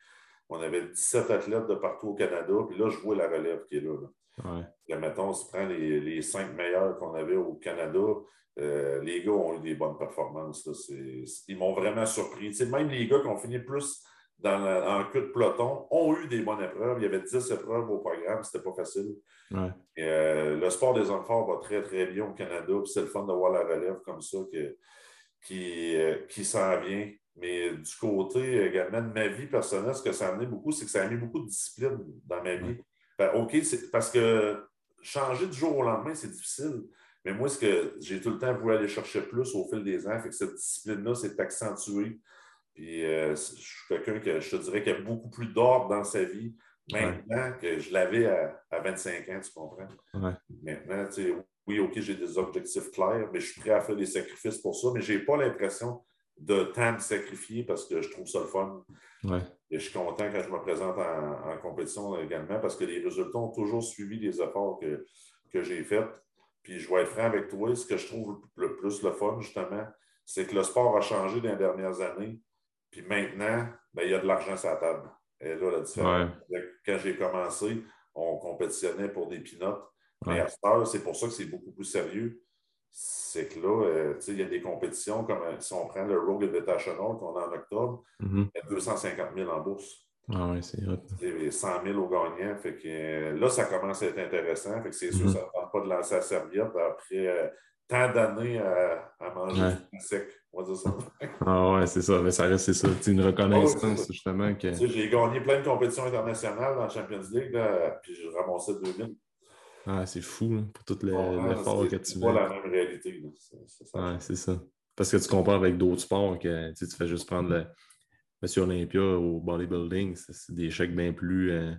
On avait 17 athlètes de partout au Canada. Puis là, je vois la relève qui est là. là. mettons, si tu prends les, les cinq meilleurs qu'on avait au Canada, euh, les gars ont eu des bonnes performances. Ils m'ont vraiment surpris. même les gars qui ont fini plus dans en queue de peloton ont eu des bonnes épreuves. Il y avait 10 épreuves au programme, c'était pas facile. Euh, le sport des hommes forts va très, très bien au Canada. C'est le fun de voir la relève comme ça qui, euh, qui s'en vient. Mais du côté également de ma vie personnelle, ce que ça a amené beaucoup, c'est que ça a mis beaucoup de discipline dans ma vie. Ben, OK, parce que changer du jour au lendemain, c'est difficile. Mais moi, ce que j'ai tout le temps voulu aller chercher plus au fil des ans, fait que cette discipline-là s'est accentuée. Puis euh, je suis quelqu'un que je te dirais qui a beaucoup plus d'ordre dans sa vie maintenant que je l'avais à, 25 ans, tu comprends? Maintenant, tu sais, oui, OK, j'ai des objectifs clairs, mais je suis prêt à faire des sacrifices pour ça, mais je n'ai pas l'impression de tant me sacrifier parce que je trouve ça le fun. Et je suis content quand je me présente en, compétition également parce que les résultats ont toujours suivi les efforts que, que j'ai faits. Puis je vais être franc avec toi, ce que je trouve le plus le fun, justement, c'est que le sport a changé dans les dernières années. Puis maintenant, ben, il y a de l'argent sur la table. Et là, la différence. Quand j'ai commencé, on compétitionnait pour des pinottes. Mais à cette heure, c'est pour ça que c'est beaucoup plus sérieux. C'est que là, euh, il y a des compétitions comme euh, si on prend le Rogue Invitational qu'on a en octobre, mm-hmm. il y a 250 000 en bourse. Ah oui, c'est vrai. 100 000 au gagnant. Fait que, euh, là, ça commence à être intéressant. Fait que c'est sûr, mm-hmm. ça ne tente pas de lancer la serviette après tant d'années à, manger du sec. On va dire ça. [laughs] ah ouais, c'est ça. Mais ça reste ça. C'est une reconnaissance, justement. Que... J'ai gagné plein de compétitions internationales dans la Champions League, là, puis j'ai ramassé 2000. Ah, c'est fou pour tout l'effort que tu C'est pas la même réalité. Ouais, c'est ça. Parce que tu compares avec d'autres sports que tu fais juste prendre le Monsieur Olympia au bodybuilding, c'est des chèques bien plus, euh,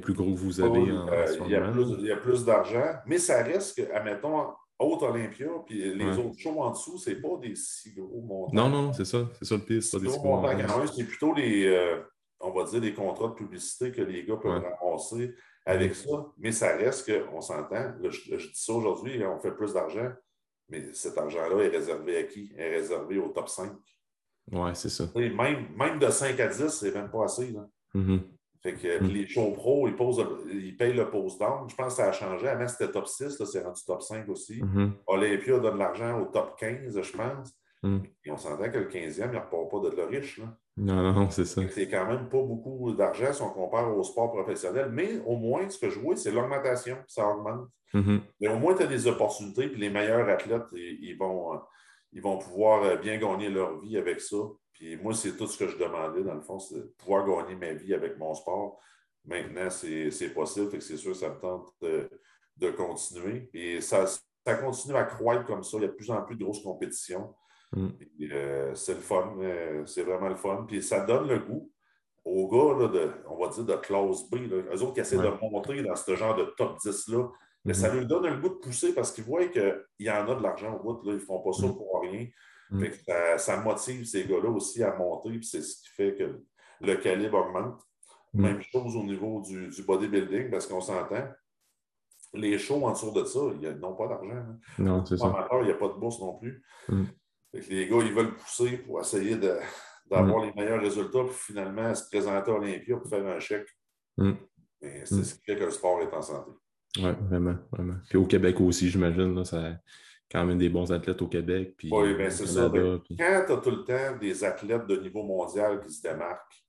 plus gros que vous avez en, euh, il, y a plus, plus d'argent, mais ça reste que, admettons, Haute Olympia, puis les autres shows en dessous, c'est pas des si gros montants. Non, non, c'est ça. C'est ça le pire. C'est pas des si gros montants. C'est plutôt les, euh, on va dire, des contrats de publicité que les gars peuvent ramasser avec ça. Mais ça reste qu'on s'entend. Je, dis ça aujourd'hui, on fait plus d'argent, mais cet argent-là est réservé à qui? Est réservé au top 5. Oui, c'est ça. même, même de 5 à 10, c'est même pas assez. Là. Mm-hmm. Fait que mm. les shows pro, ils, posent, ils payent le post down. Je pense que ça a changé. Avant, c'était top 6, là, c'est rendu top 5 aussi. Mm-hmm. Olympia donne de l'argent au top 15, je pense. Mm. Et on s'entend que le 15e, il ne repart pas de le riche. Là. Non, non, c'est ça. C'est quand même pas beaucoup d'argent si on compare au sport professionnel, mais au moins, ce que je vois, c'est l'augmentation. Ça augmente. Mm-hmm. Mais au moins, tu as des opportunités, puis les meilleurs athlètes, ils, vont, ils vont pouvoir bien gagner leur vie avec ça. Puis moi, c'est tout ce que je demandais, dans le fond, c'est de pouvoir gagner ma vie avec mon sport. Maintenant, c'est possible, fait que c'est sûr ça me tente de, continuer. Et ça, ça continue à croître comme ça. Il y a de plus en plus de grosses compétitions. Mm. Euh, c'est le fun, euh, c'est vraiment le fun. Puis ça donne le goût aux gars, là, de, on va dire, de classe B, eux autres qui essaient de monter dans ce genre de top 10-là. Mais ça mm-hmm. leur donne le goût de pousser parce qu'ils voient qu'il y en a de l'argent au bout. Là. Ils ne font pas ça mm. pour rien. Mm. ça, motive ces gars-là aussi à monter, c'est ce qui fait que le calibre augmente. Mm. Même chose au niveau du, bodybuilding, parce qu'on s'entend. Les shows en dessous de ça, ils n'ont pas d'argent. Hein. Non, c'est ça. il n'y a pas de bourse non plus. Mm. les gars, ils veulent pousser pour essayer d'avoir les meilleurs résultats, pour finalement se présenter à Olympia pour faire un chèque. Mais c'est ce qui fait que le sport est en santé. Oui, vraiment, vraiment. Puis au Québec aussi, j'imagine, ça, quand même des bons athlètes au Québec. Puis, oui, bien c'est ça. Ben, quand tu as tout le temps des athlètes de niveau mondial qui se démarquent,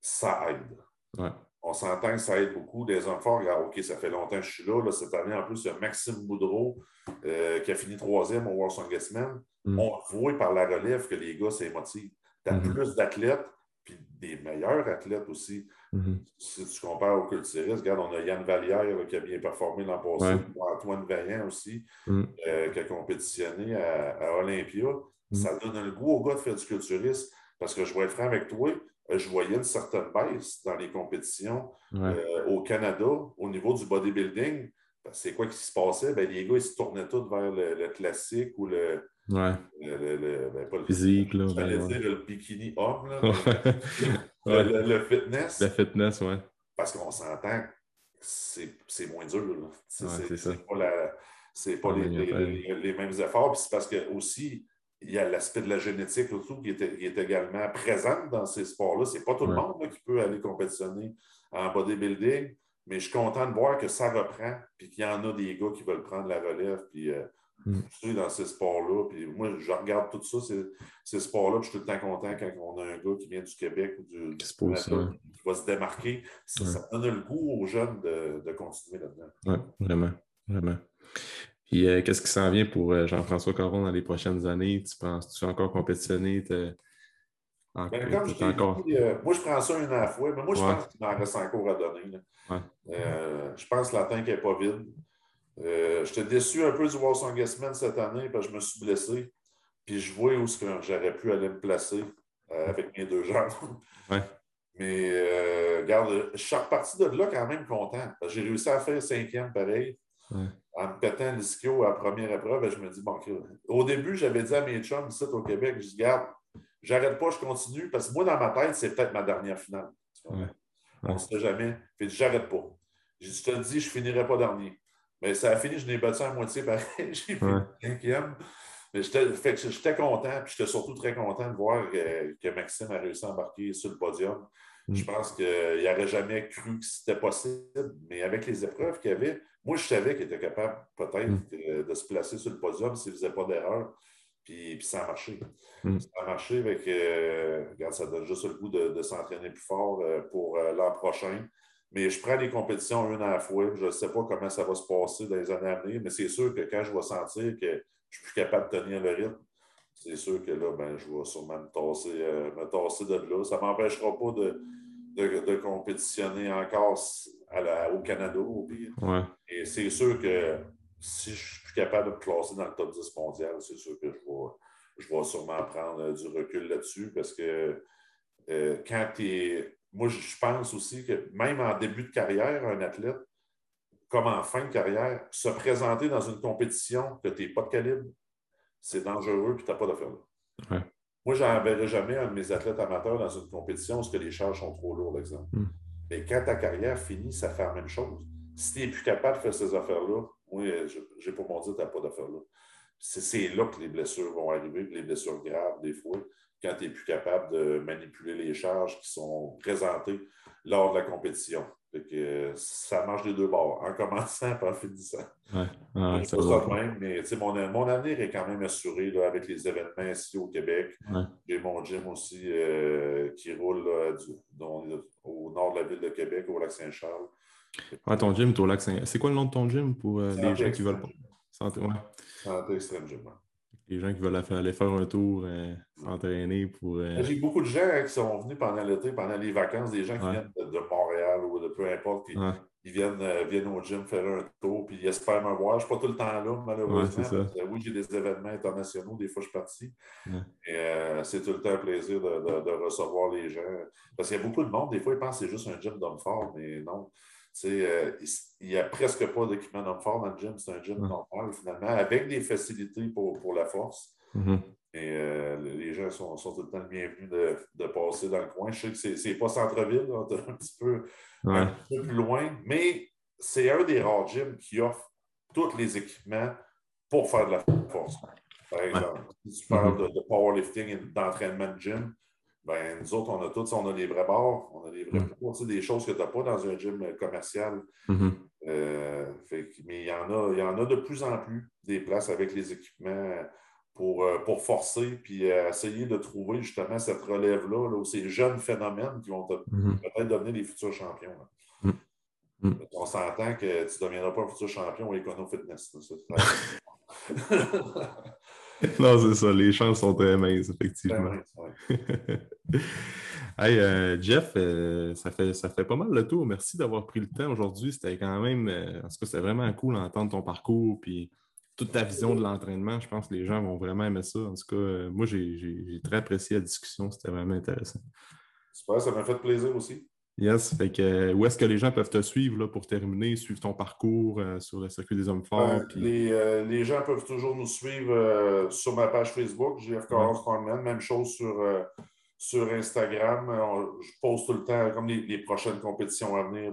ça aide. On s'entend que ça aide beaucoup. Des hommes forts, OK, ça fait longtemps que je suis là. Cette année, en plus, il y a Maxime Boudreau euh, qui a fini troisième au World Strongest Man. Mm. On voit par la relève que les gars s'émotivent. Tu as mm-hmm. plus d'athlètes, puis des meilleurs athlètes aussi. Mm-hmm. Si tu compares au culturiste, regarde, on a Yann Vallière qui a bien performé l'an passé, Antoine Vaillant aussi, mm. euh, qui a compétitionné à, Olympia. Mm. Ça donne un goût au gars de faire du culturiste parce que je vais être franc avec toi, euh, je voyais une certaine baisse dans les compétitions euh, au Canada au niveau du bodybuilding. C'est quoi qui se passait? Ben, les gars, ils se tournaient tous vers le classique ou le, Ouais. Le, le, ben, pas le physique, là. Ben, dire le bikini homme, là. [laughs] le, fitness. Le fitness, ouais. Parce qu'on s'entend que c'est moins dur, là. C'est pas, la, pas les, les, les, mêmes efforts. Puis c'est parce que aussi, il y a l'aspect de la génétique autour qui est, qui est également présent dans ces sports-là. C'est pas tout le monde là, qui peut aller compétitionner en bodybuilding, mais je suis content de voir que ça reprend, puis qu'il y en a des gars qui veulent prendre la relève, puis euh, mm. dans ces sports-là. Puis moi, je regarde tout ça, ces, ces sports-là, je suis tout le temps content quand on a un gars qui vient du Québec ou du, qui, va se démarquer. Ça, donne le goût aux jeunes de, de continuer là-dedans. Oui, vraiment, vraiment. Puis euh, qu'est-ce qui s'en vient pour euh, Jean-François Caron dans les prochaines années? Tu penses-tu encore compétitionner? Ben, comme je encore... Euh, moi, je prends ça une à la fois, mais moi, je pense qu'il en reste encore à donner. je pense que la tank n'est pas vide. Euh, J'étais déçu un peu du World Song cette année parce que je me suis blessé. Puis je vois où j'aurais pu aller me placer avec mes deux jambes. [laughs] Mais regarde, je suis reparti de là quand même content. J'ai réussi à faire cinquième pareil en me pétant l'ischio à la première épreuve, je me dis, bon, au début, j'avais dit à mes chums ici au Québec, je dis, garde, j'arrête pas, je continue, parce que moi, dans ma tête, c'est peut-être ma dernière finale. On ne sait jamais. Fait j'arrête pas. Je te le dis, je ne finirai pas dernier. Mais ça a fini, je n'ai battu à moitié pareil. [laughs] J'ai fait cinquième. J'étais content, puis j'étais surtout très content de voir que, Maxime a réussi à embarquer sur le podium. Je mm. pense qu'il n'aurait jamais cru que c'était possible, mais avec les épreuves qu'il y avait, moi, je savais qu'il était capable peut-être mm. de se placer sur le podium s'il ne faisait pas d'erreur. Puis, ça a marché. Mm. Ça a marché avec. Euh, regarde, ça donne juste le goût de, s'entraîner plus fort euh, pour euh, l'an prochain. Mais je prends les compétitions une à la fois. Je ne sais pas comment ça va se passer dans les années à venir, mais c'est sûr que quand je vais sentir que je suis plus capable de tenir le rythme, c'est sûr que là, ben, je vais sûrement me tasser, me tasser de là. Ça ne m'empêchera pas de, de, compétitionner encore au Canada, au pire. Et c'est sûr que si je suis capable de me classer dans le top 10 mondial, c'est sûr que je vais, je vais sûrement prendre du recul là-dessus parce que euh, quand tu es. Moi, je pense aussi que même en début de carrière, un athlète, comme en fin de carrière, se présenter dans une compétition que tu n'es pas de calibre, c'est dangereux et tu n'as pas d'affaire là. Moi, je n'enverrai jamais un de mes athlètes amateurs dans une compétition parce que les charges sont trop lourdes, exemple. Hmm. Mais quand ta carrière finit, ça fait la même chose. Si tu n'es plus capable de faire ces affaires-là, moi, je n'ai pas mon dire que tu n'as pas d'affaires-là. C'est là que les blessures vont arriver, les blessures graves, des fois, quand tu n'es plus capable de manipuler les charges qui sont présentées lors de la compétition. que, ça marche des deux bords, en commençant et en finissant. Ouais. Ouais, ça ça même, mais mon, mon avenir est quand même assuré là, avec les événements ici au Québec. J'ai mon gym aussi euh, qui roule au nord de la ville de Québec, au lac Saint-Charles. ton gym au lac Saint-Charles. C'est quoi le nom de ton gym pour euh, les gens qui veulent pas? Santé, ouais. Santé extrême gym. Les gens qui veulent aller faire un tour, euh, s'entraîner pour. Euh, J'ai beaucoup de gens hein, qui sont venus pendant l'été, pendant les vacances, des gens qui viennent de, Montréal ou de peu importe, qui ils viennent, euh, viennent, au gym faire un tour, puis ils espèrent me voir. Je ne suis pas tout le temps là, malheureusement. oui, j'ai des événements internationaux, des fois je suis parti. Et c'est tout le temps un plaisir de, de, recevoir les gens. Parce qu'il y a beaucoup de monde, des fois, ils pensent que c'est juste un gym d'homme fort, mais non. Euh, il n'y a presque pas d'équipement d'homme fort dans le gym. C'est un gym normal, finalement, avec des facilités pour, pour la force. Mm-hmm. Et euh, les gens sont, sont, tout le temps bienvenus de, de, passer dans le coin. Je sais que ce n'est pas centre-ville, un, petit peu, un peu plus loin, mais c'est un des rares gyms qui offre tous les équipements pour faire de la force. Par exemple, si tu parles mm-hmm. de, de, powerlifting et d'entraînement de gym, ben, nous autres, on a tous, on a des vrais bars, on a des vrais mm. des choses que tu n'as pas dans un gym commercial. Mm-hmm. Euh, mais il y, en a, il y en a de plus en plus des places avec les équipements pour, euh, pour forcer puis euh, essayer de trouver justement cette relève-là, là, ces jeunes phénomènes qui vont mm-hmm. peut-être devenir des futurs champions. Mm. On s'entend que tu ne deviendras pas un futur champion au Econo Fitness. [laughs] [laughs] [laughs] non, c'est ça. Les chances sont très minces, effectivement. [laughs] hey, euh, Jeff, euh, ça, fait, ça fait pas mal le tour. Merci d'avoir pris le temps aujourd'hui. C'était quand même, euh, en tout cas, c'était vraiment cool d'entendre ton parcours puis toute ta vision de l'entraînement. Je pense que les gens vont vraiment aimer ça. En tout cas, moi, j'ai très apprécié la discussion. C'était vraiment intéressant. Super, ça m'a fait plaisir aussi. Yes. Fait que, euh, où est-ce que les gens peuvent te suivre là, pour terminer, suivre ton parcours euh, sur le circuit des hommes forts? Euh, les, gens peuvent toujours nous suivre sur ma page Facebook, JF ouais. Même chose sur, sur Instagram. je poste tout le temps, comme les, prochaines compétitions à venir,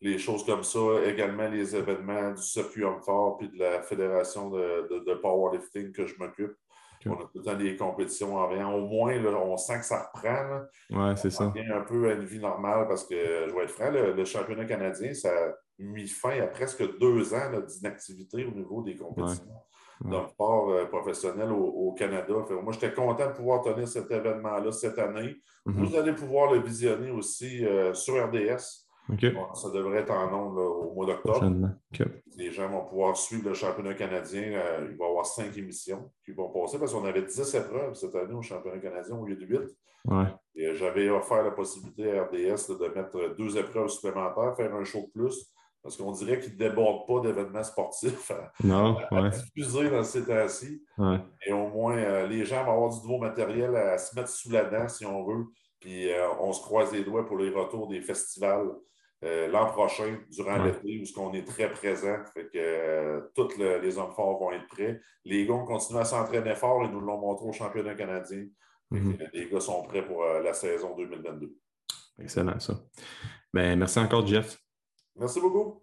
les, choses comme ça. Également les événements du circuit homme fort puis de la Fédération de, de powerlifting que je m'occupe. On a tout le temps des compétitions en rien. Au moins, on sent que ça reprend. Oui, c'est ça. On revient un peu à une vie normale parce que, je vais être franc, le, championnat canadien, ça a mis fin à presque deux ans d'inactivité au niveau des compétitions. d'hommes forts professionnels au, Canada. moi, j'étais content de pouvoir tenir cet événement-là cette année. Mm-hmm. Vous allez pouvoir le visionner aussi sur RDS ça devrait être en nombre au mois d'octobre. Les gens vont pouvoir suivre le championnat canadien. Euh, il va y avoir cinq émissions qui vont passer parce qu'on avait 10 épreuves cette année au championnat canadien au lieu de 8. Et j'avais offert la possibilité à RDS de mettre deux épreuves supplémentaires, faire un show de plus. Parce qu'on dirait qu'ils ne débordent pas d'événements sportifs à, non, diffuser dans ces temps-ci. Et au moins, euh, les gens vont avoir du nouveau matériel à se mettre sous la dent, si on veut. Puis euh, on se croise les doigts pour les retours des festivals euh, l'an prochain, durant l'été, où ce qu'on est très présent. Fait que euh, tous les hommes forts vont être prêts. Les gars ont continué à s'entraîner fort et nous l'ont montré au championnat canadien. Mhm. Les gars sont prêts pour la saison 2022. Excellent, ça. Ben, merci encore, Jeff. Merci beaucoup.